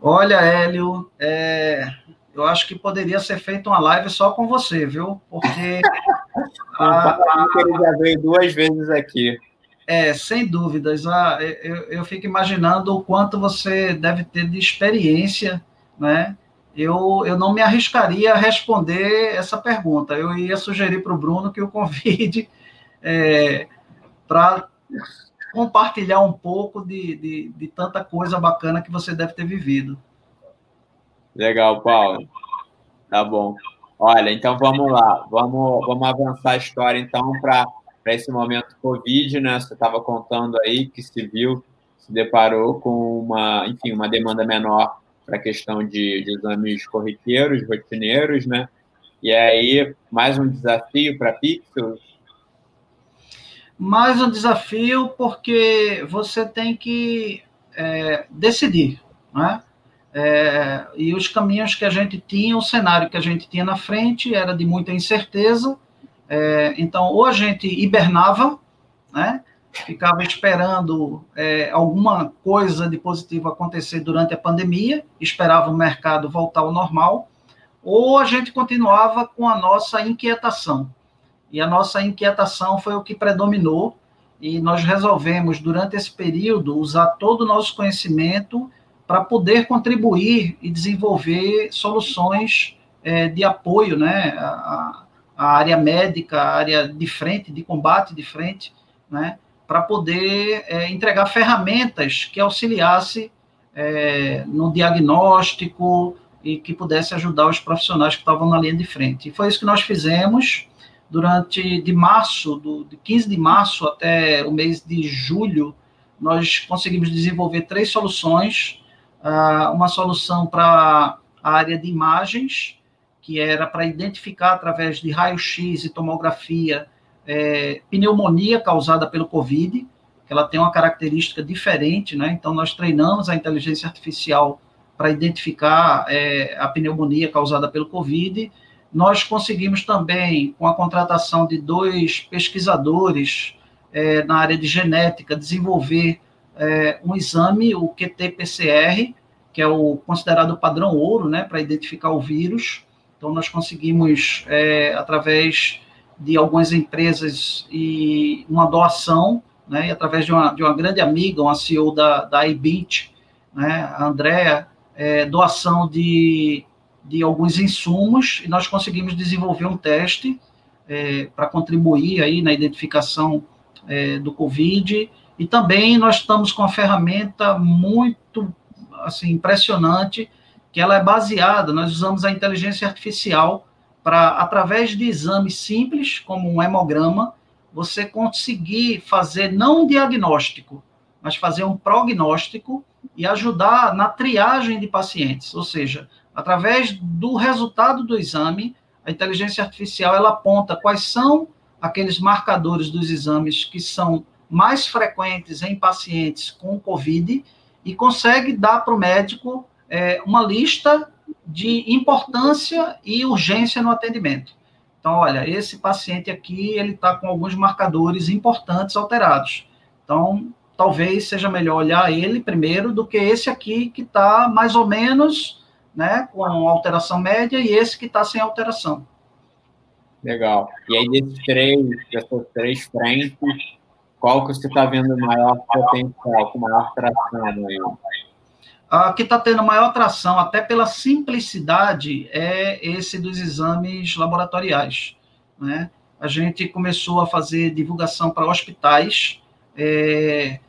Olha, Hélio, é, eu acho que poderia ser feita uma live só com você, viu? Porque. a, ele já veio duas vezes aqui. É, sem dúvidas. Ah, eu, eu fico imaginando o quanto você deve ter de experiência, né? Eu, eu não me arriscaria a responder essa pergunta. Eu ia sugerir para o Bruno que o convide é, para compartilhar um pouco de, de, de tanta coisa bacana que você deve ter vivido. Legal, Paulo. Tá bom. Olha, então vamos lá, vamos, vamos avançar a história então para esse momento Covid, né? Você estava contando aí que se viu, se deparou com uma, enfim, uma demanda menor para a questão de, de exames corriqueiros, rotineiros, né? E aí, mais um desafio para a Pixel, mais um desafio porque você tem que é, decidir, né? É, e os caminhos que a gente tinha, o cenário que a gente tinha na frente era de muita incerteza. É, então, ou a gente hibernava, né? ficava esperando é, alguma coisa de positivo acontecer durante a pandemia, esperava o mercado voltar ao normal, ou a gente continuava com a nossa inquietação. E a nossa inquietação foi o que predominou, e nós resolvemos, durante esse período, usar todo o nosso conhecimento para poder contribuir e desenvolver soluções é, de apoio, né, à, à, área médica, à área de frente, de combate de frente, né, para poder é, entregar ferramentas que auxiliasse é, no diagnóstico e que pudesse ajudar os profissionais que estavam na linha de frente. E foi isso que nós fizemos durante de março, do, de 15 de março até o mês de julho, nós conseguimos desenvolver três soluções. Uh, uma solução para a área de imagens, que era para identificar através de raio-x e tomografia é, pneumonia causada pelo Covid, que ela tem uma característica diferente, né? Então, nós treinamos a inteligência artificial para identificar é, a pneumonia causada pelo Covid nós conseguimos também, com a contratação de dois pesquisadores é, na área de genética, desenvolver é, um exame, o QT-PCR, que é o considerado padrão ouro, né, para identificar o vírus. Então, nós conseguimos, é, através de algumas empresas e uma doação, né, e através de uma, de uma grande amiga, uma CEO da, da iBit, né, a Andrea, é, doação de de alguns insumos e nós conseguimos desenvolver um teste é, para contribuir aí na identificação é, do Covid. E também nós estamos com uma ferramenta muito assim impressionante que ela é baseada, nós usamos a inteligência artificial para, através de exames simples, como um hemograma, você conseguir fazer não um diagnóstico, mas fazer um prognóstico e ajudar na triagem de pacientes, ou seja, através do resultado do exame, a inteligência artificial ela aponta quais são aqueles marcadores dos exames que são mais frequentes em pacientes com COVID e consegue dar para o médico é, uma lista de importância e urgência no atendimento. Então, olha, esse paciente aqui, ele está com alguns marcadores importantes alterados. Então, talvez seja melhor olhar ele primeiro do que esse aqui que está mais ou menos, né, com alteração média e esse que está sem alteração. Legal. E aí, desses três, dessas três frentes, qual que você está vendo maior potencial, com maior tração aí? A que está tendo maior tração, até pela simplicidade, é esse dos exames laboratoriais. Né? A gente começou a fazer divulgação para hospitais, é,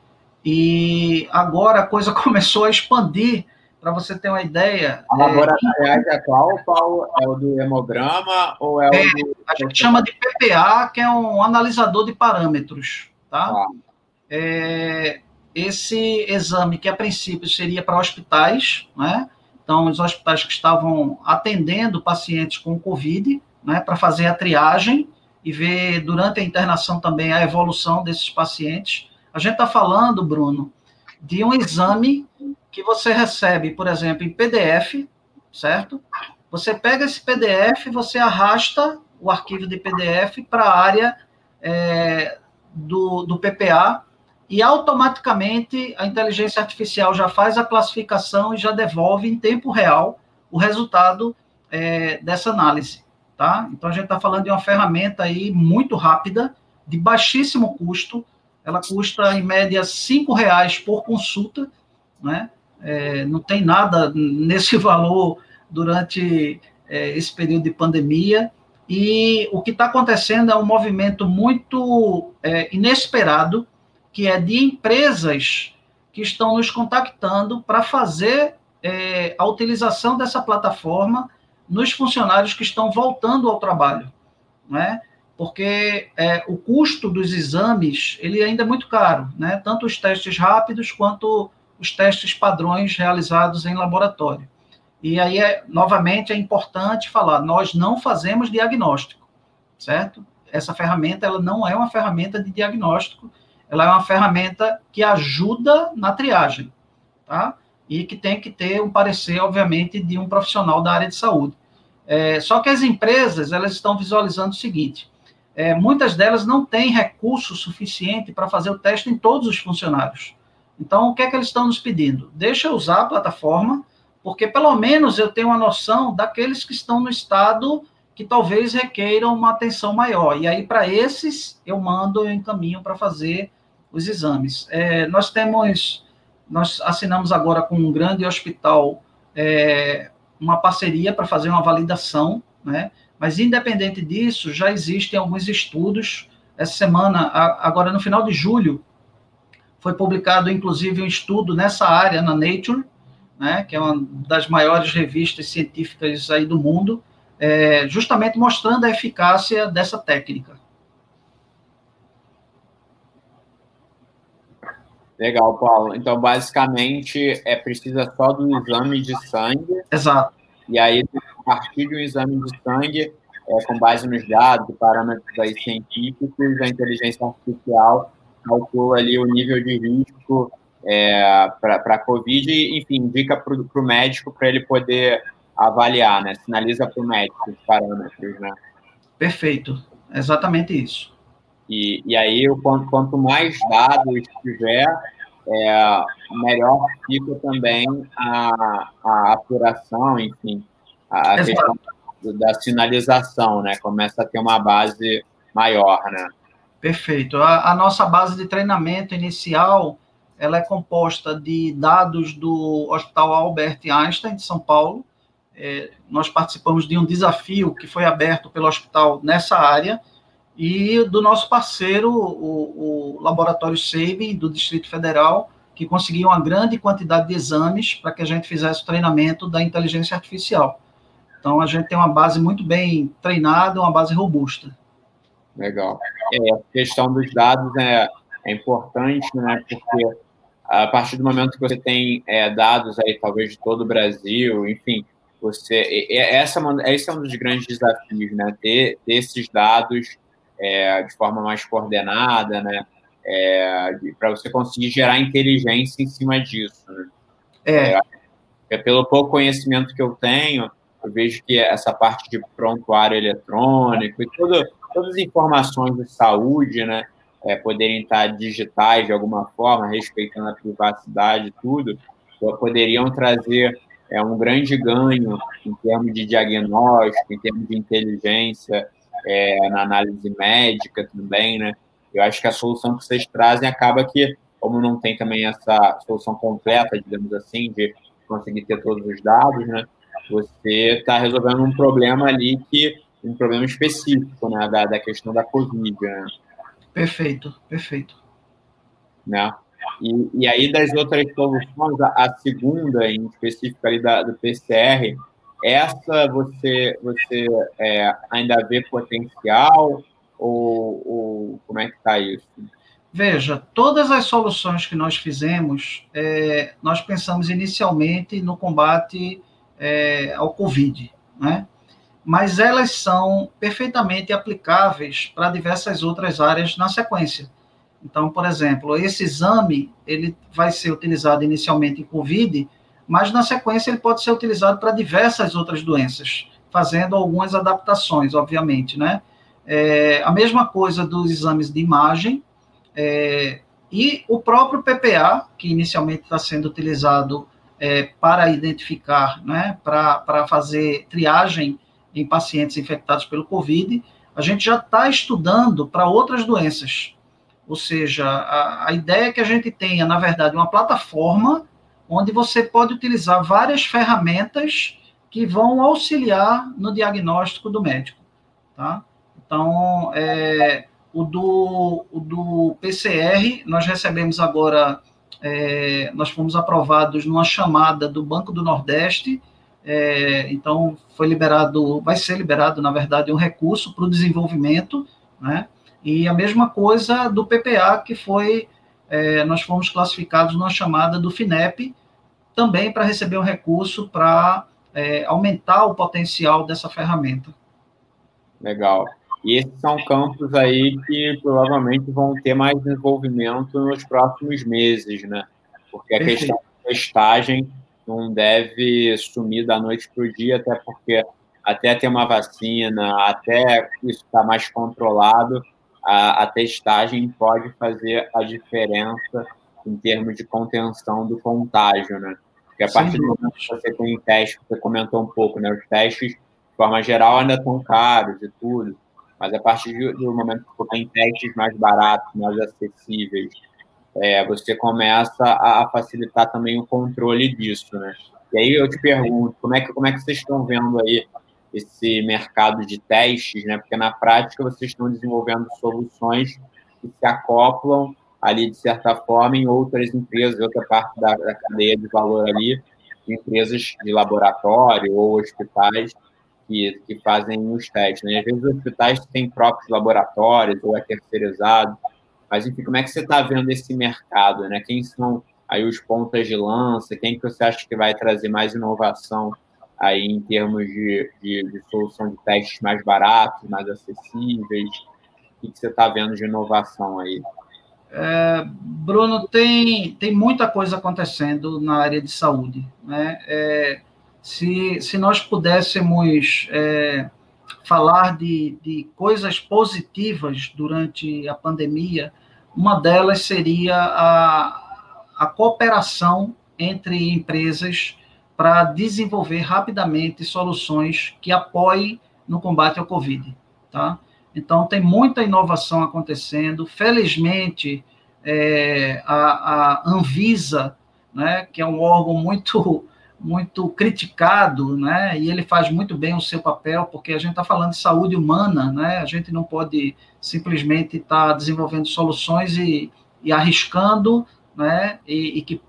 e agora a coisa começou a expandir, para você ter uma ideia. A laboratoriais é, é qual, Paulo? É o do hemograma ou é, é o do... A gente chama de PPA, que é um analisador de parâmetros. Tá? Ah. É, esse exame, que a princípio seria para hospitais, né? Então, os hospitais que estavam atendendo pacientes com Covid, né, para fazer a triagem e ver durante a internação também a evolução desses pacientes. A gente está falando, Bruno, de um exame que você recebe, por exemplo, em PDF, certo? Você pega esse PDF, você arrasta o arquivo de PDF para a área é, do, do PPA e automaticamente a inteligência artificial já faz a classificação e já devolve em tempo real o resultado é, dessa análise, tá? Então a gente está falando de uma ferramenta aí muito rápida, de baixíssimo custo, ela custa em média cinco reais por consulta, né? É, não tem nada nesse valor durante é, esse período de pandemia. E o que está acontecendo é um movimento muito é, inesperado, que é de empresas que estão nos contactando para fazer é, a utilização dessa plataforma nos funcionários que estão voltando ao trabalho, né? Porque é, o custo dos exames ele ainda é muito caro, né? Tanto os testes rápidos quanto os testes padrões realizados em laboratório. E aí, é, novamente, é importante falar, nós não fazemos diagnóstico, certo? Essa ferramenta, ela não é uma ferramenta de diagnóstico, ela é uma ferramenta que ajuda na triagem, tá? E que tem que ter um parecer, obviamente, de um profissional da área de saúde. É, só que as empresas, elas estão visualizando o seguinte, é, muitas delas não têm recurso suficiente para fazer o teste em todos os funcionários. Então, o que é que eles estão nos pedindo? Deixa eu usar a plataforma, porque pelo menos eu tenho uma noção daqueles que estão no estado que talvez requeiram uma atenção maior. E aí, para esses, eu mando, eu encaminho para fazer os exames. É, nós temos, nós assinamos agora com um grande hospital é, uma parceria para fazer uma validação, né? Mas, independente disso, já existem alguns estudos. Essa semana, agora no final de julho, foi publicado, inclusive, um estudo nessa área na Nature, né, que é uma das maiores revistas científicas aí do mundo, é, justamente mostrando a eficácia dessa técnica. Legal, Paulo. Então, basicamente, é precisa só do exame de sangue. Exato. E aí, a partir de um exame de sangue, é, com base nos dados, parâmetros aí científicos, a inteligência artificial calcula ali o nível de risco é, para a Covid, enfim, indica para o médico para ele poder avaliar, né? Sinaliza para o médico os parâmetros, né? Perfeito, exatamente isso. E, e aí, quanto, quanto mais dados tiver, é, melhor fica também a, a apuração, enfim, a Exato. questão da sinalização, né? Começa a ter uma base maior, né? Perfeito. A, a nossa base de treinamento inicial ela é composta de dados do Hospital Albert Einstein, de São Paulo. É, nós participamos de um desafio que foi aberto pelo hospital nessa área, e do nosso parceiro, o, o Laboratório Sabin, do Distrito Federal, que conseguiu uma grande quantidade de exames para que a gente fizesse o treinamento da inteligência artificial. Então, a gente tem uma base muito bem treinada, uma base robusta. Legal. É, a questão dos dados é, é importante, né? Porque a partir do momento que você tem é, dados aí, talvez de todo o Brasil, enfim, você essa é esse é um dos grandes desafios, né? Ter, ter esses dados é, de forma mais coordenada, né? É, para você conseguir gerar inteligência em cima disso. Né? É. é. Pelo pouco conhecimento que eu tenho, eu vejo que essa parte de prontuário eletrônico e tudo, todas as informações de saúde, né, é, poderem estar digitais de alguma forma, respeitando a privacidade e tudo, poderiam trazer é, um grande ganho em termos de diagnóstico, em termos de inteligência, é, na análise médica também, né? Eu acho que a solução que vocês trazem acaba que, como não tem também essa solução completa, digamos assim, de conseguir ter todos os dados, né? Você está resolvendo um problema ali que um problema específico, né, da, da questão da Covid, né? Perfeito, perfeito. Né? E, e aí, das outras soluções, a, a segunda, em específico ali da, do PCR, essa você, você é, ainda vê potencial ou, ou como é que está isso? Veja, todas as soluções que nós fizemos, é, nós pensamos inicialmente no combate é, ao Covid, né? mas elas são perfeitamente aplicáveis para diversas outras áreas na sequência. Então, por exemplo, esse exame ele vai ser utilizado inicialmente em COVID, mas na sequência ele pode ser utilizado para diversas outras doenças, fazendo algumas adaptações, obviamente, né? É, a mesma coisa dos exames de imagem é, e o próprio PPA, que inicialmente está sendo utilizado é, para identificar, né, para fazer triagem em pacientes infectados pelo Covid, a gente já está estudando para outras doenças. Ou seja, a, a ideia é que a gente tenha, na verdade, uma plataforma onde você pode utilizar várias ferramentas que vão auxiliar no diagnóstico do médico, tá? Então, é, o, do, o do PCR, nós recebemos agora, é, nós fomos aprovados numa chamada do Banco do Nordeste, é, então foi liberado, vai ser liberado, na verdade, um recurso para o desenvolvimento, né? E a mesma coisa do PPA, que foi, é, nós fomos classificados numa chamada do FINEP, também para receber um recurso para é, aumentar o potencial dessa ferramenta. Legal. E esses são campos aí que provavelmente vão ter mais desenvolvimento nos próximos meses, né? Porque a Perfeito. questão da testagem não deve sumir da noite para o dia, até porque até ter uma vacina, até isso estar tá mais controlado, a, a, testagem pode fazer a diferença em termos de contenção do contágio, né? Porque a Sim. partir do momento que você tem teste, você comentou um pouco, né? Os testes, de forma geral, ainda estão caros e tudo, mas a partir do momento que você tem testes mais baratos, mais acessíveis, é, você começa a, facilitar também o controle disso, né? E aí eu te pergunto, como é que, como é que vocês estão vendo aí esse mercado de testes, né? Porque na prática vocês estão desenvolvendo soluções que se acoplam ali, de certa forma, em outras empresas, outra parte da, da cadeia de valor ali, empresas de laboratório ou hospitais que, que fazem os testes. Né? Às vezes os hospitais têm próprios laboratórios ou é terceirizado, mas, enfim, como é que você está vendo esse mercado? Né? Quem são aí os pontas de lança? Quem que você acha que vai trazer mais inovação aí em termos de, de, de solução de testes mais baratos, mais acessíveis? O que você está vendo de inovação aí? É, Bruno, tem, tem muita coisa acontecendo na área de saúde. Né? É, se, se nós pudéssemos é, falar de, de coisas positivas durante a pandemia, uma delas seria a, a cooperação entre empresas para desenvolver rapidamente soluções que apoiem no combate ao Covid. Tá? Então, tem muita inovação acontecendo. Felizmente, é, a, a, Anvisa, né, que é um órgão muito muito criticado, né, e ele faz muito bem o seu papel, porque a gente está falando de saúde humana, né, a gente não pode simplesmente estar tá desenvolvendo soluções e, e arriscando, né, e, e, que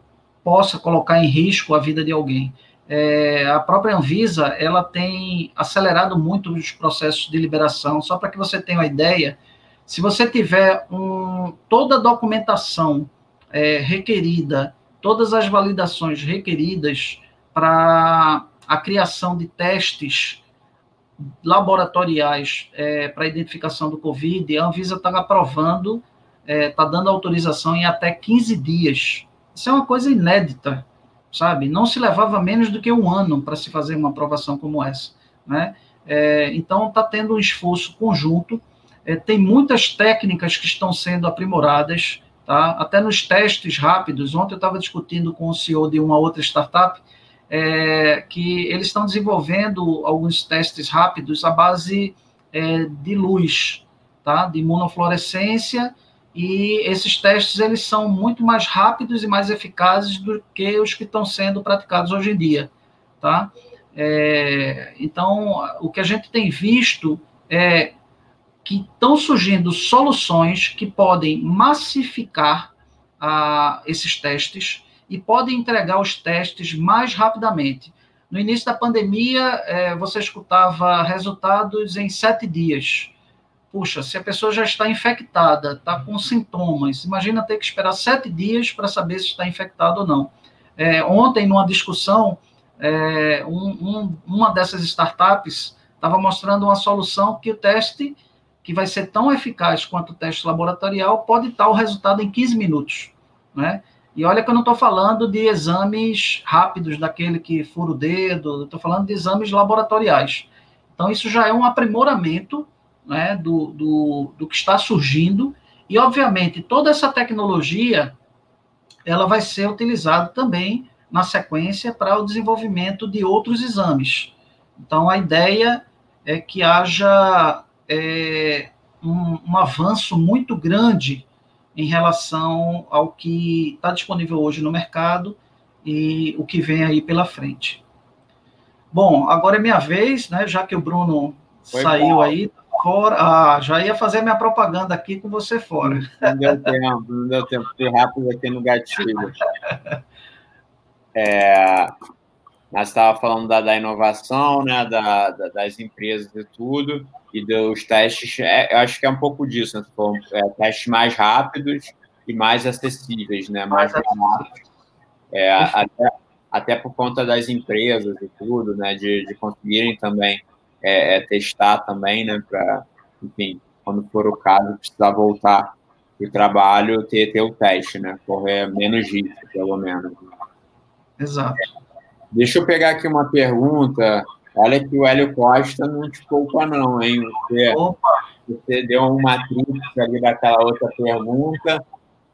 possa colocar em risco a vida de alguém. É, a própria Anvisa ela tem acelerado muito os processos de liberação. Só para que você tenha uma ideia, se você tiver um, toda a documentação é, requerida, todas as validações requeridas para a criação de testes laboratoriais é, para identificação do Covid, a Anvisa está aprovando, está é, dando autorização em até 15 dias. Isso é uma coisa inédita sabe? Não se levava menos do que um ano para se fazer uma aprovação como essa, né? É, então, está tendo um esforço conjunto. É, tem muitas técnicas que estão sendo aprimoradas, tá? Até nos testes rápidos. Ontem eu estava discutindo com o CEO de uma outra startup é, que eles estão desenvolvendo alguns testes rápidos à base é, de luz, tá? De imunofluorescência e esses testes eles são muito mais rápidos e mais eficazes do que os que estão sendo praticados hoje em dia, tá? É, então, o que a gente tem visto é que estão surgindo soluções que podem massificar a, esses testes e podem entregar os testes mais rapidamente. No início da pandemia, é, você escutava resultados em sete dias puxa, se a pessoa já está infectada, está com sintomas, imagina ter que esperar sete dias para saber se está infectado ou não. É, ontem, numa discussão, é, um, um, uma dessas startups estava mostrando uma solução que o teste, que vai ser tão eficaz quanto o teste laboratorial, pode dar o resultado em 15 minutos. Né? E olha que eu não estou falando de exames rápidos, daquele que fura o dedo, estou falando de exames laboratoriais. Então, isso já é um aprimoramento né, do, do, do que está surgindo, e, obviamente, toda essa tecnologia ela vai ser utilizada também na sequência para o desenvolvimento de outros exames. Então, a ideia é que haja é, um, um, avanço muito grande em relação ao que está disponível hoje no mercado e o que vem aí pela frente. Bom, agora é minha vez, né? Já que o Bruno Foi saiu bom. aí, fora. Ah, já ia fazer minha propaganda aqui com você fora. Não deu tempo, não deu tempo. Fui rápido aqui no gatilho. É, nós estava falando da, da inovação, né, da, da, das empresas e tudo, e dos testes. É, eu acho que é um pouco disso, né? É, testes mais rápidos e mais acessíveis, né? Mais. É, até, até por conta das empresas e tudo, né? De, de conseguirem também é, é testar também, né? Para, enfim, quando for o caso, precisar voltar para o trabalho, ter, ter o teste, né? Correr menos risco, pelo menos. Exato. Deixa eu pegar aqui uma pergunta. Olha que o Hélio Costa não te poupa, não, hein? Você, você deu uma tríplice ali daquela outra pergunta,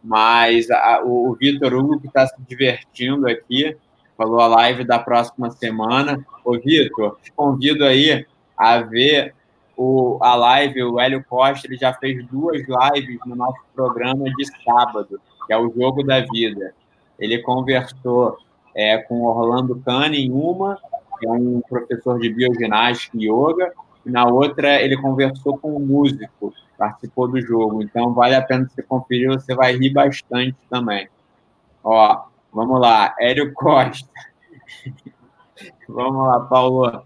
mas a, o, o Vitor Hugo, que está se divertindo aqui, falou a live da próxima semana. Ô, Vitor, te convido aí a ver o, a live, o Hélio Costa, ele já fez duas lives no nosso programa de sábado, que é o Jogo da Vida. Ele conversou é, com Orlando Cane em uma, que é um professor de bioginástica e yoga, e na outra ele conversou com um músico, participou do jogo. Então vale a pena você conferir, você vai rir bastante também. Ó, vamos lá, Hélio Costa. vamos lá, Paulo.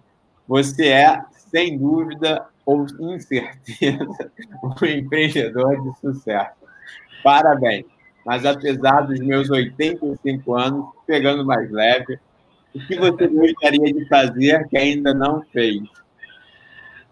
Você é sem dúvida ou incerteza, um empreendedor de sucesso. Parabéns! Mas apesar dos meus 85 anos, pegando mais leve, o que você gostaria de fazer que ainda não fez?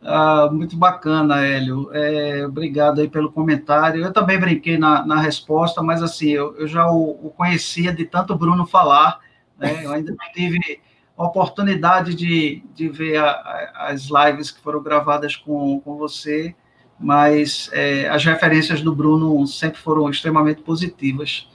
Ah, muito bacana, Hélio. É, obrigado aí pelo comentário. Eu também brinquei na, na resposta, mas assim, eu, eu já o, o, conhecia de tanto Bruno falar, né? Eu ainda não tive oportunidade de, de ver a, a, as lives que foram gravadas com, com você, mas é, as referências do Bruno sempre foram extremamente positivas.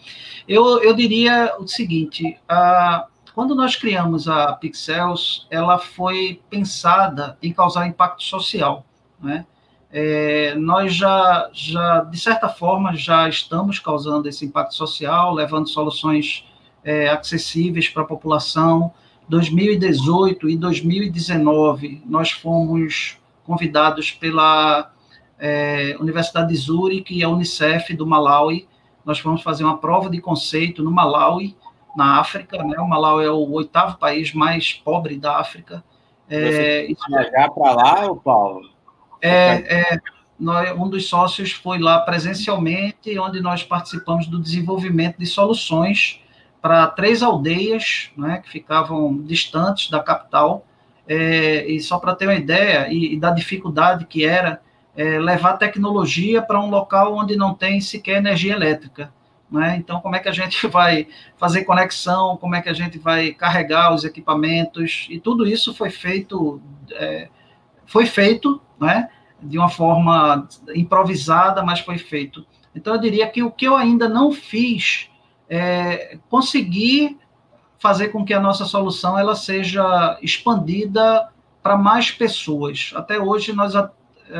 Eu, eu diria o seguinte: a, quando nós criamos a Pixels, ela foi pensada em causar impacto social, né? É, nós já, já, de certa forma, já estamos causando esse impacto social, levando soluções é, acessíveis para a população, 2018 e 2019, nós fomos convidados pela é, Universidade de Zurich e a Unicef do Malawi. Nós fomos fazer uma prova de conceito no Malawi na África, né? O Malau é o oitavo país mais pobre da África. É, Você viajar para lá, Paulo? É, é nós, um dos sócios foi lá presencialmente, onde nós participamos do desenvolvimento de soluções para três aldeias, né, que ficavam distantes da capital. É, e só para ter uma ideia e, e da dificuldade que era é, levar tecnologia para um local onde não tem sequer energia elétrica. Né? Então, como é que a gente vai fazer conexão, como é que a gente vai carregar os equipamentos, e tudo isso foi feito, é, foi feito né, de uma forma improvisada, mas foi feito. Então, eu diria que o que eu ainda não fiz é conseguir fazer com que a nossa solução ela seja expandida para mais pessoas. Até hoje, nós é,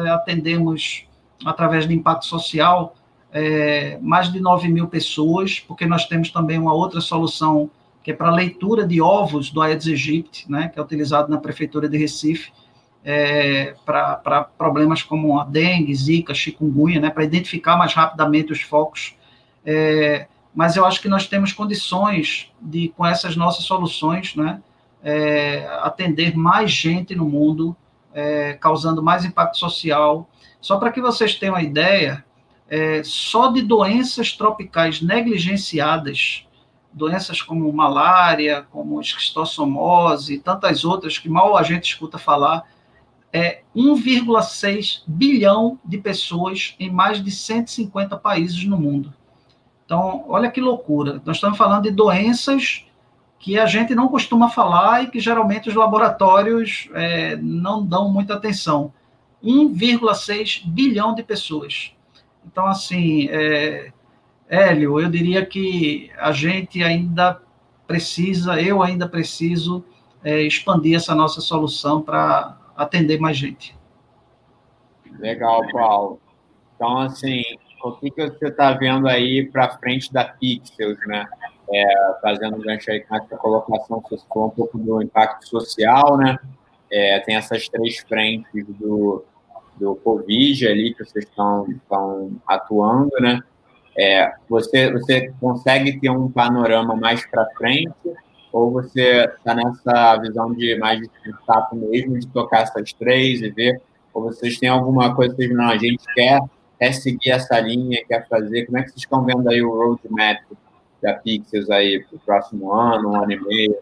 atendemos, através de impacto social, é, mais de 9 mil pessoas, porque nós temos também uma outra solução que é para leitura de ovos do Aedes aegypti, né, que é utilizado na prefeitura de Recife, é, para problemas como a dengue, zika, chikungunya, né, para identificar mais rapidamente os focos. É, mas eu acho que nós temos condições de, com essas nossas soluções, né, é, atender mais gente no mundo, é, causando mais impacto social. Só para que vocês tenham uma ideia, é, só de doenças tropicais negligenciadas, doenças como malária, como esquistossomose e tantas outras que mal a gente escuta falar, é 1,6 bilhão de pessoas em mais de 150 países no mundo. Então, olha que loucura. Nós estamos falando de doenças que a gente não costuma falar e que geralmente os laboratórios é, não dão muita atenção. 1,6 bilhão de pessoas. Então, assim, é, Hélio, eu diria que a gente ainda precisa, eu ainda preciso é, expandir essa nossa solução para atender mais gente. Legal, Paulo. Então, assim, o que, que você está vendo aí para frente da Pixels, né? É, fazendo um gancho aí com essa colocação, você falou um pouco do impacto social, né? É, tem essas três frentes do, do Covid ali que vocês estão, estão atuando, né? É, você, você consegue ter um panorama mais para frente ou você está nessa visão de mais de contato mesmo, de tocar essas três e ver, ou vocês têm alguma coisa que não, a gente quer, quer seguir essa linha, quer fazer, como é que vocês estão vendo aí o roadmap da Pixels aí para o próximo ano, um ano e meio?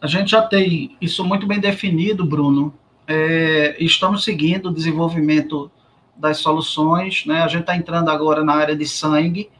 A gente já tem isso muito bem definido, Bruno, é, estamos seguindo o desenvolvimento das soluções, né? A gente está entrando agora na área de sangue,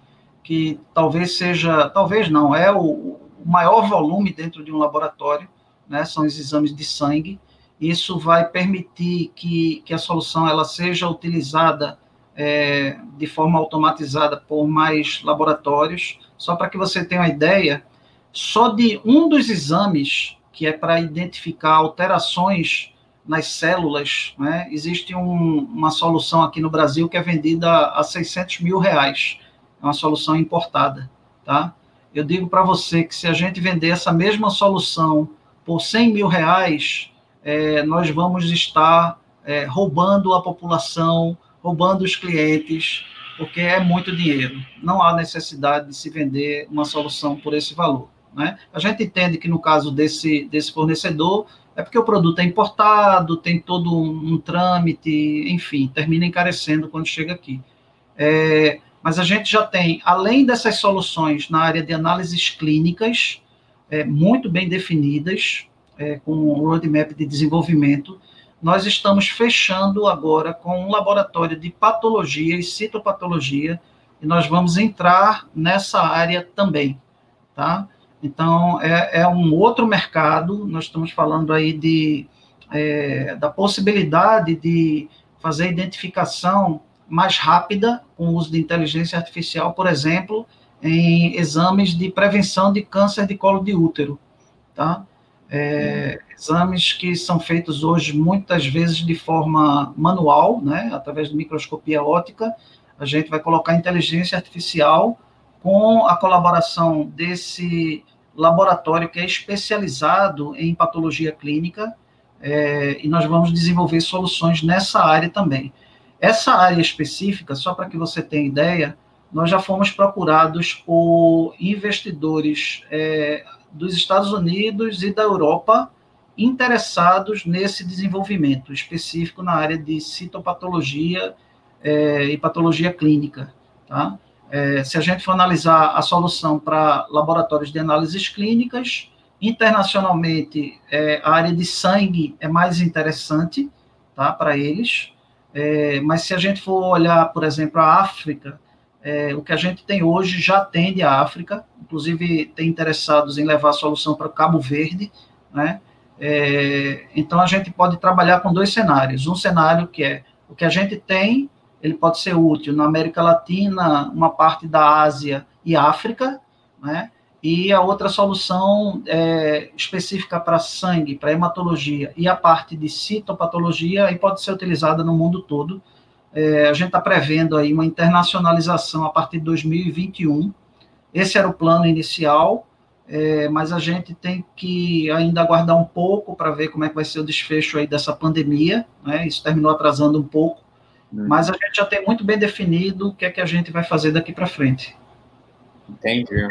que talvez seja, talvez não, é o, o maior volume dentro de um laboratório, né? São os exames de sangue. Isso vai permitir que, que a solução ela seja utilizada é, de forma automatizada por mais laboratórios. Só para que você tenha uma ideia, só de um dos exames que é para identificar alterações nas células, né, existe um, uma solução aqui no Brasil que é vendida a 600 mil reais. É uma solução importada, tá? Eu digo para você que se a gente vender essa mesma solução por 100 mil reais, é, nós vamos estar é, roubando a população, roubando os clientes, porque é muito dinheiro. Não há necessidade de se vender uma solução por esse valor. Né? A gente entende que no caso desse, desse fornecedor, é porque o produto é importado, tem todo um, um trâmite, enfim, termina encarecendo quando chega aqui. É, mas a gente já tem, além dessas soluções na área de análises clínicas, é, muito bem definidas, é, com um roadmap de desenvolvimento, nós estamos fechando agora com um laboratório de patologia e citopatologia, e nós vamos entrar nessa área também, tá? Então, é, é um outro mercado, nós estamos falando aí de, é, da possibilidade de fazer identificação mais rápida com o uso de inteligência artificial, por exemplo, em exames de prevenção de câncer de colo de útero, tá? É, exames que são feitos hoje muitas vezes de forma manual, né, através de microscopia óptica, a gente vai colocar inteligência artificial com a colaboração desse laboratório que é especializado em patologia clínica é, e nós vamos desenvolver soluções nessa área também. Essa área específica, só para que você tenha ideia, nós já fomos procurados por investidores é, dos Estados Unidos e da Europa interessados nesse desenvolvimento específico na área de citopatologia é, e patologia clínica. Tá? É, se a gente for analisar a solução para laboratórios de análises clínicas, internacionalmente é, a área de sangue é mais interessante tá, para eles, mas se a gente for olhar, por exemplo, a África, é, o que a gente tem hoje já atende a África, inclusive tem interessados em levar a solução para Cabo Verde, né? É, então a gente pode trabalhar com dois cenários. Um cenário que é o que a gente tem, ele pode ser útil na América Latina, uma parte da Ásia e África, né? E a outra solução é, específica para sangue, para hematologia e a parte de citopatologia, aí pode ser utilizada no mundo todo. É, a gente está prevendo aí uma internacionalização a partir de 2021. Esse era o plano inicial, é, mas a gente tem que ainda aguardar um pouco para ver como é que vai ser o desfecho aí dessa pandemia, né? Isso terminou atrasando um pouco, hum. mas a gente já tem muito bem definido o que é que a gente vai fazer daqui para frente. Entendi.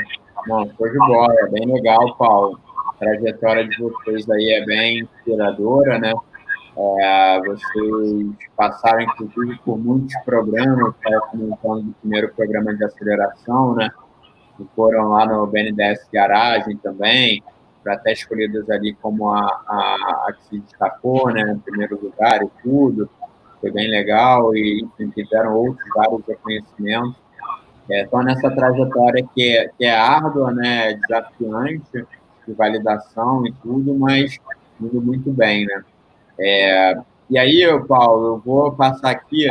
Não, foi de bola, é bem legal, Paulo. A trajetória de vocês aí é bem inspiradora, né? É, vocês passaram, inclusive, por muitos programas, estava comentando do primeiro programa de aceleração, né? E foram lá no BNDES Garagem também, para até escolhidas ali como a, a, a, que se destacou, né? Em primeiro lugar e tudo. Foi bem legal e, enfim, tiveram outros vários reconhecimentos estão é, nessa trajetória que é, que é árdua, né, desafiante, de validação e tudo, mas indo muito bem, né? É, e aí, Paulo, eu vou passar aqui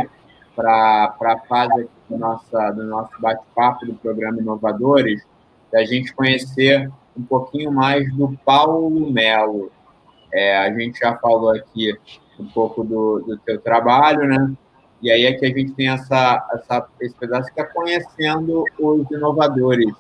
para a fase do, nossa, do nosso bate-papo do programa Inovadores, da gente conhecer um pouquinho mais do Paulo Melo. É, a gente já falou aqui um pouco do, do teu trabalho, né? E aí é que a gente tem essa, essa, esse pedaço que é conhecendo os inovadores.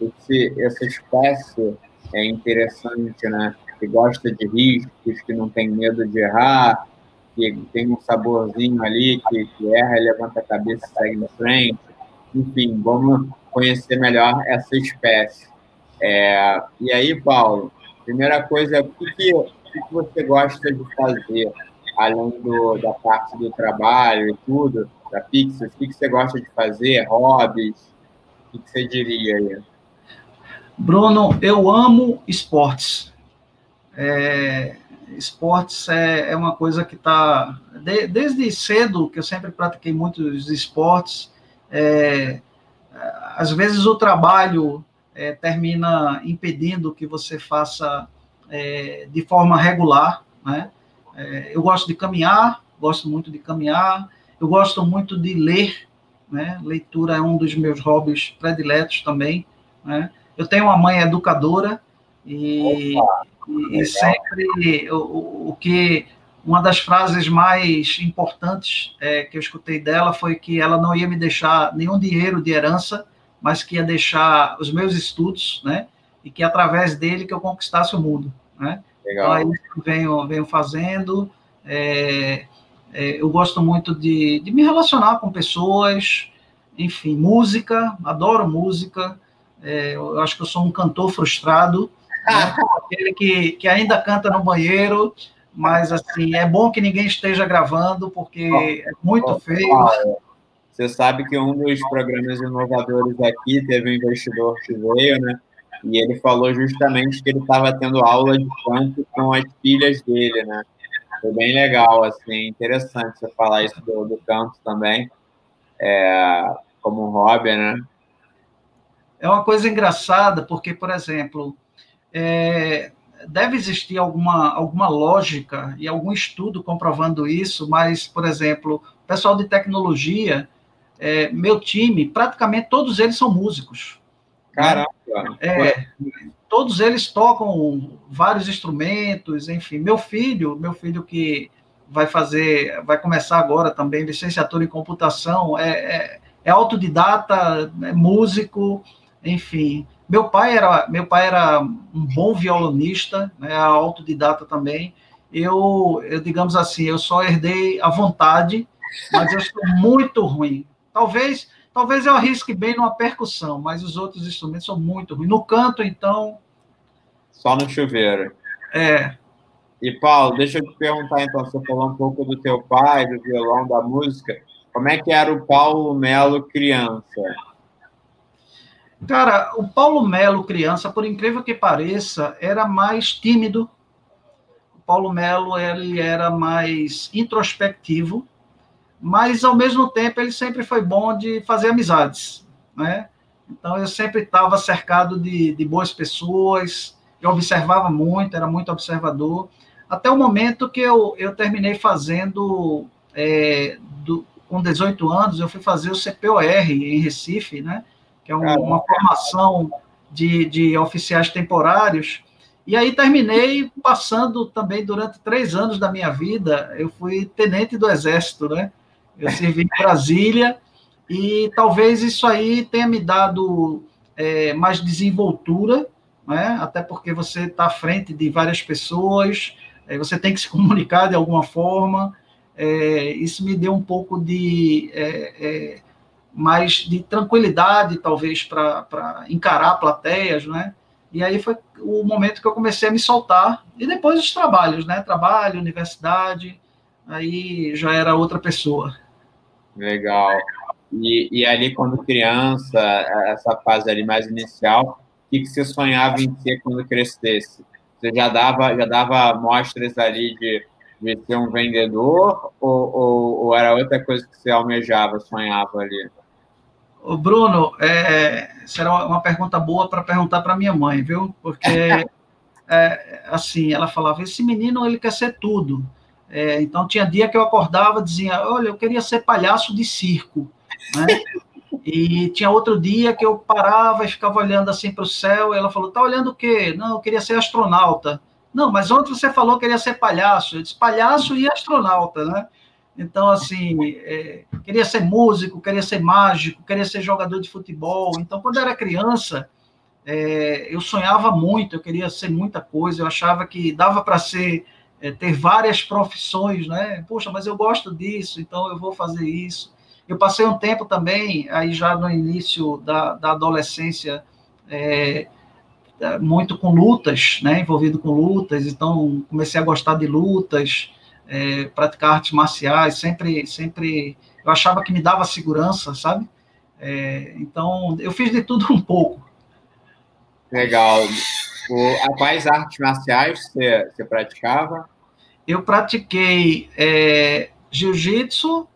Esse, essa espécie é interessante, né? Que gosta de riscos, que não tem medo de errar, que tem um saborzinho ali, que, que erra, levanta a cabeça e segue na frente. Enfim, vamos conhecer melhor essa espécie. É, e aí, Paulo, primeira coisa, o que, que, o que você gosta de fazer? além do, da parte do trabalho e tudo, da Pixel, o que, você gosta de fazer, hobbies, o que, você diria aí? Bruno, eu amo esportes. É, esportes é, é, uma coisa que está, de, desde cedo, que eu sempre pratiquei muitos esportes, é, às vezes o trabalho é, termina impedindo que você faça é, de forma regular, né? É, eu gosto de caminhar, gosto muito de caminhar, eu gosto muito de ler, né? Leitura é um dos meus hobbies prediletos também, né? Eu tenho uma mãe educadora e, Opa, e sempre o, o, que uma das frases mais importantes é, que eu escutei dela foi que ela não ia me deixar nenhum dinheiro de herança, mas que ia deixar os meus estudos, né? E que através dele que eu conquistasse o mundo, né? Legal. Então, é isso que venho, venho fazendo. É, é, eu gosto muito de, de me relacionar com pessoas, enfim, música, adoro música. É, eu acho que eu sou um cantor frustrado, né? aquele que, que ainda canta no banheiro, mas assim, é bom que ninguém esteja gravando, porque é muito feio. Você sabe que um dos programas inovadores aqui teve um investidor que veio, né? E ele falou justamente que ele estava tendo aula de canto com as filhas dele, né? Foi bem legal, assim, interessante você falar isso do, do canto também, é, como um hobby, né? É uma coisa engraçada, porque, por exemplo, é, deve existir alguma, alguma lógica e algum estudo comprovando isso, mas, por exemplo, pessoal de tecnologia, é, meu time, praticamente todos eles são músicos. Caramba! É, todos eles tocam vários instrumentos, enfim. Meu filho, meu filho que vai fazer, vai começar agora também licenciatura em computação, é, é, é autodidata, é músico, enfim. Meu pai era, meu pai era um bom violonista, né, autodidata também. Eu, eu, digamos assim, eu só herdei a vontade, mas eu sou muito ruim. Talvez Talvez eu arrisque bem numa percussão, mas os outros instrumentos são muito ruins. No canto, então. Só no chuveiro. É. E, Paulo, deixa eu te perguntar, então, você falou um pouco do teu pai, do violão, da música. Como é que era o Paulo Melo criança? Cara, o Paulo Melo criança, por incrível que pareça, era mais tímido. O Paulo Melo ele era mais introspectivo, mas ao mesmo tempo ele sempre foi bom de fazer amizades, né? Então eu sempre estava cercado de, de boas pessoas, eu observava muito, era muito observador, até o momento que eu, eu terminei fazendo, é, do, com 18 anos, eu fui fazer o CPOR em Recife, né? Que é um, uma formação de, de oficiais temporários, e aí terminei passando também durante três anos da minha vida, eu fui tenente do Exército, né? Eu servi em Brasília e talvez isso aí tenha me dado é, mais desenvoltura, né? até porque você está à frente de várias pessoas, é, você tem que se comunicar de alguma forma. É, isso me deu um pouco de é, é, mais de tranquilidade, talvez, para encarar plateias, né? E aí foi o momento que eu comecei a me soltar. E depois os trabalhos, né? Trabalho, universidade, aí já era outra pessoa. Legal. E, e ali, quando criança, essa fase ali mais inicial, o que, que você sonhava em ser quando crescesse? Você já dava, já dava mostras ali de, de ser um vendedor ou, ou, ou era outra coisa que você almejava, sonhava ali? O Bruno, é, será uma pergunta boa para perguntar para minha mãe, viu? Porque, é, assim, ela falava: esse menino ele quer ser tudo. É, então tinha dia que eu acordava dizia, olha, eu queria ser palhaço de circo, né? E tinha outro dia que eu parava e ficava olhando assim para o céu, e ela falou, tá olhando o quê? Não, eu queria ser astronauta. Não, mas ontem você falou que queria ser palhaço. Eu disse, palhaço e astronauta, né? Então, assim, é, queria ser músico, queria ser mágico, queria ser jogador de futebol. Então, quando era criança, é, eu sonhava muito, eu queria ser muita coisa, eu achava que dava para ser é, ter várias profissões, né? Poxa, mas eu gosto disso, então eu vou fazer isso. Eu passei um tempo também, aí já no início da, da adolescência, é, muito com lutas, né? Envolvido com lutas, então comecei a gostar de lutas, é, praticar artes marciais, sempre, sempre, eu achava que me dava segurança, sabe? É, então, eu fiz de tudo um pouco. Legal. O, quais artes marciais você, você praticava? Eu pratiquei é, jiu-jitsu,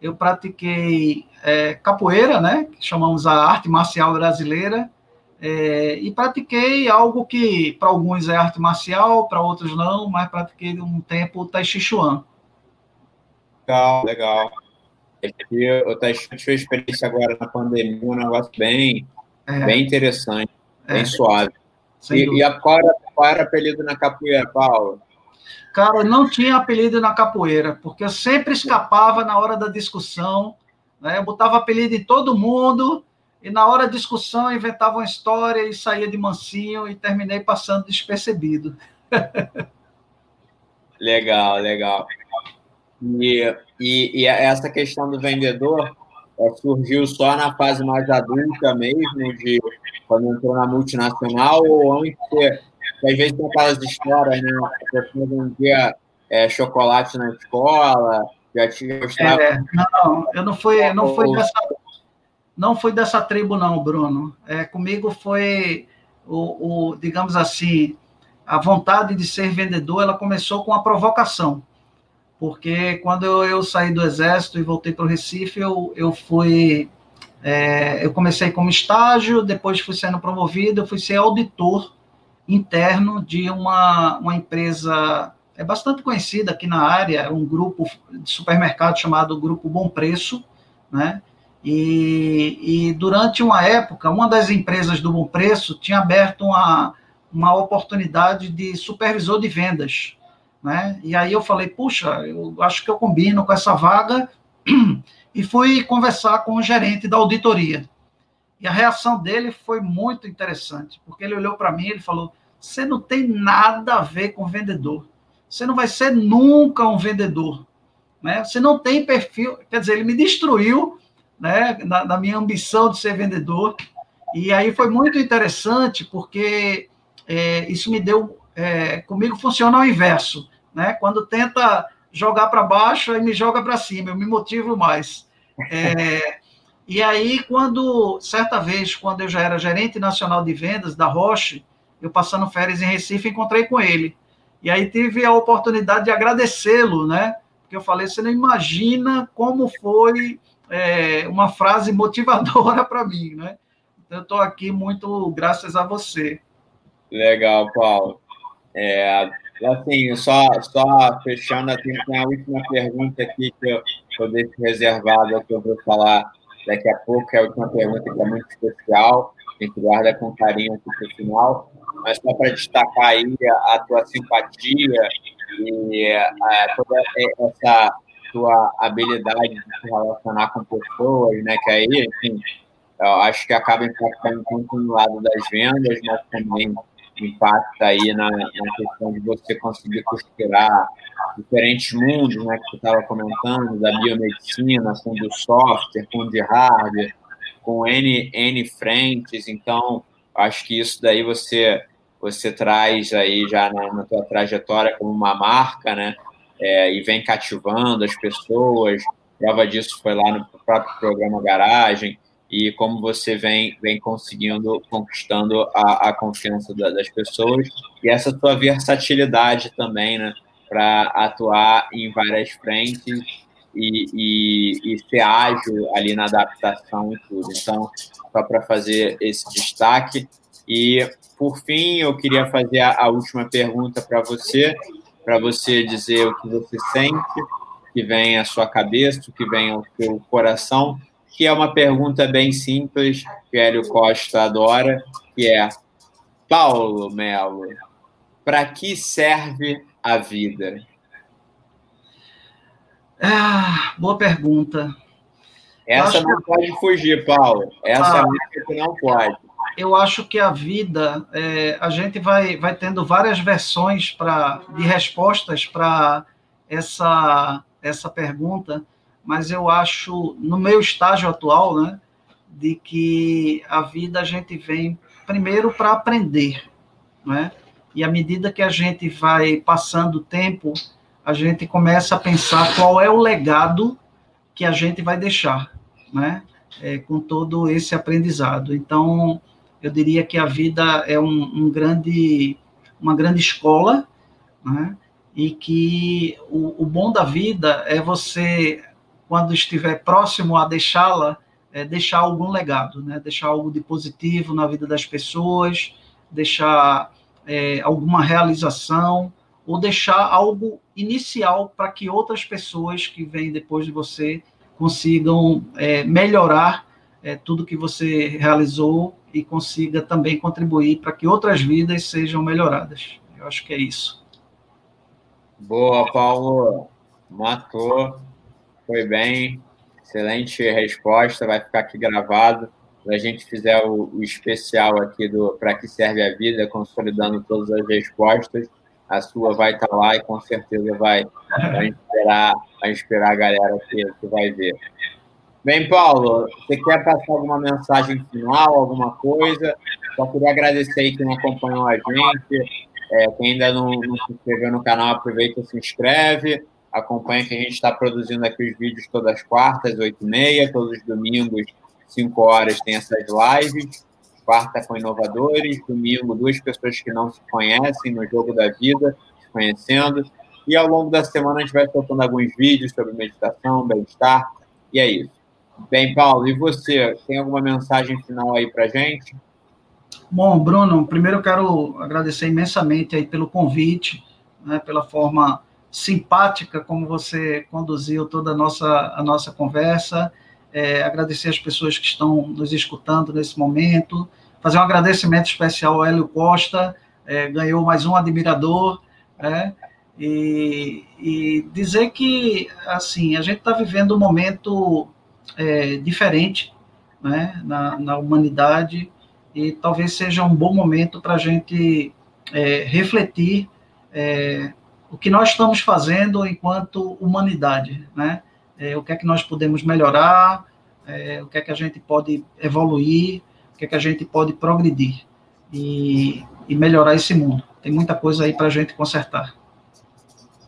eu pratiquei é, capoeira, né, que chamamos a arte marcial brasileira, é, e pratiquei algo que para alguns é arte marcial, para outros não, mas pratiquei um tempo o Tai Chi Chuan. Legal, legal. O Tai Chi tive experiência agora na pandemia, um negócio bem, é. bem interessante, bem é. suave. E, e, a, qual, era, qual era o apelido na capoeira, Paulo? Cara, não tinha apelido na capoeira, porque eu sempre escapava na hora da discussão, né? Eu botava apelido em todo mundo, e na hora da discussão eu inventava uma história e saía de mansinho e terminei passando despercebido. legal, legal. E, e, e essa questão do vendedor, é, surgiu só na fase mais adulta mesmo, de quando entrou na multinacional, ou antes, às vezes tem aquelas histórias, né? A pessoa vendia é, chocolate na escola, já tinha gostado. É, não, eu não fui, não fui dessa, não fui dessa tribo, não, Bruno. É, comigo foi o, o, digamos assim, a vontade de ser vendedor, ela começou com a provocação porque quando eu, eu saí do exército e voltei para o Recife, eu, eu fui, é, eu comecei como estágio, depois fui sendo promovido, fui ser auditor interno de uma, uma empresa é bastante conhecida aqui na área, um grupo de supermercado chamado Grupo Bom Preço, né? E, e, durante uma época, uma das empresas do Bom Preço tinha aberto uma, uma oportunidade de supervisor de vendas né? E aí eu falei, puxa, eu acho que eu combino com essa vaga e fui conversar com o gerente da auditoria. E a reação dele foi muito interessante, porque ele olhou para mim e ele falou: "Você não tem nada a ver com vendedor. Você não vai ser nunca um vendedor, né? Você não tem perfil, quer dizer, ele me destruiu né, na, na minha ambição de ser vendedor. E aí foi muito interessante, porque é, isso me deu. É, comigo funciona ao inverso. Né? Quando tenta jogar para baixo, aí me joga para cima, eu me motivo mais. É, e aí, quando, certa vez, quando eu já era gerente nacional de vendas da Roche, eu passando férias em Recife, encontrei com ele. E aí tive a oportunidade de agradecê-lo, né? Porque eu falei, você não imagina como foi é, uma frase motivadora para mim, né? Então, eu estou aqui muito graças a você. Legal, Paulo. É, assim, só, só fechando, tem, a última pergunta aqui que eu, que eu deixo reservada, que eu vou falar daqui a pouco, que é a última pergunta que é muito especial, a gente guarda com carinho aqui para o final, mas só para destacar aí a, a tua simpatia e é, toda essa tua habilidade de se relacionar com pessoas, né, que aí, enfim, eu acho que acaba impactando tanto no lado das vendas, mas também impacta aí na, na questão de você conseguir costurar diferentes mundos, né, que você estava comentando, da biomedicina, com do software, com de hardware, com N, N frentes, então acho que isso daí você você traz aí já na, na tua trajetória como uma marca, né, é, e vem cativando as pessoas, prova disso foi lá no próprio programa Garagem, e como você vem, vem conseguindo, conquistando a, a confiança da, das pessoas. E essa tua versatilidade também, né, para atuar em várias frentes e, e, e, ser ágil ali na adaptação e tudo. Então, só para fazer esse destaque. E, por fim, eu queria fazer a, a última pergunta para você, para você dizer o que você sente, que vem à sua cabeça, o que vem ao seu coração, que é uma pergunta bem simples, que o Hélio Costa adora, que é, Paulo Melo, para que serve a vida? Ah, boa pergunta. Essa não que... pode fugir, Paulo. Essa ah, é que não pode. Eu acho que a vida, é, a gente vai, vai tendo várias versões pra, de respostas para essa, essa pergunta mas eu acho, no meu estágio atual, né, de que a vida a gente vem primeiro para aprender, né? E à medida que a gente vai passando o tempo, a gente começa a pensar qual é o legado que a gente vai deixar, né? É, com todo esse aprendizado. Então, eu diria que a vida é um, um grande, uma grande escola, né? E que o, o bom da vida é você quando estiver próximo a deixá-la, é, deixar algum legado, né? deixar algo de positivo na vida das pessoas, deixar é, alguma realização, ou deixar algo inicial para que outras pessoas que vêm depois de você consigam é, melhorar é, tudo que você realizou e consiga também contribuir para que outras vidas sejam melhoradas. Eu acho que é isso. Boa, Paulo. Matou. Foi bem, excelente resposta, vai ficar aqui gravado. Quando a gente fizer o, o especial aqui do Para que serve a vida, consolidando todas as respostas, a sua vai estar tá lá e com certeza vai, vai, inspirar, vai inspirar a galera que, que vai ver. Bem, Paulo, você quer passar alguma mensagem final, alguma coisa? Só queria agradecer aí quem acompanhou a gente. É, quem ainda não, não se inscreveu no canal, aproveita e se inscreve. Acompanha que a gente está produzindo aqui os vídeos todas as quartas, 8 e meia, todos os domingos, 5 horas, tem essas lives. Quarta com inovadores, domingo, duas pessoas que não se conhecem no jogo da vida, se conhecendo. E ao longo da semana a gente vai soltando alguns vídeos sobre meditação, bem-estar, e é isso. Bem, Paulo, e você? Tem alguma mensagem final aí para gente? Bom, Bruno, primeiro eu quero agradecer imensamente aí pelo convite, né, pela forma simpática como você conduziu toda a nossa, a nossa conversa. É, agradecer as pessoas que estão nos escutando nesse momento. Fazer um agradecimento especial ao Hélio Costa, é, ganhou mais um admirador, né? E, e, dizer que, assim, a gente está vivendo um momento é, diferente né, na, na, humanidade e talvez seja um bom momento para a gente é, refletir é, o que nós estamos fazendo enquanto humanidade, né? É, o que é que nós podemos melhorar, é, o que é que a gente pode evoluir, o que é que a gente pode progredir e, e melhorar esse mundo. Tem muita coisa aí para a gente consertar.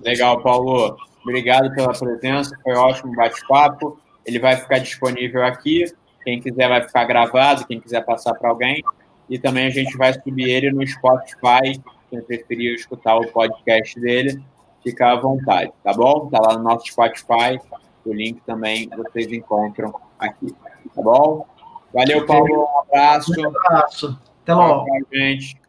Legal, Paulo. Obrigado pela presença, foi ótimo bate-papo. Ele vai ficar disponível aqui. Quem quiser vai ficar gravado, quem quiser passar para alguém. E também a gente vai subir ele no Spotify. Quem preferir escutar o podcast dele, fica à vontade, tá bom? Tá lá no nosso Spotify. O link também vocês encontram aqui, tá bom? Valeu, Paulo. Um abraço. Um abraço. Até logo. gente.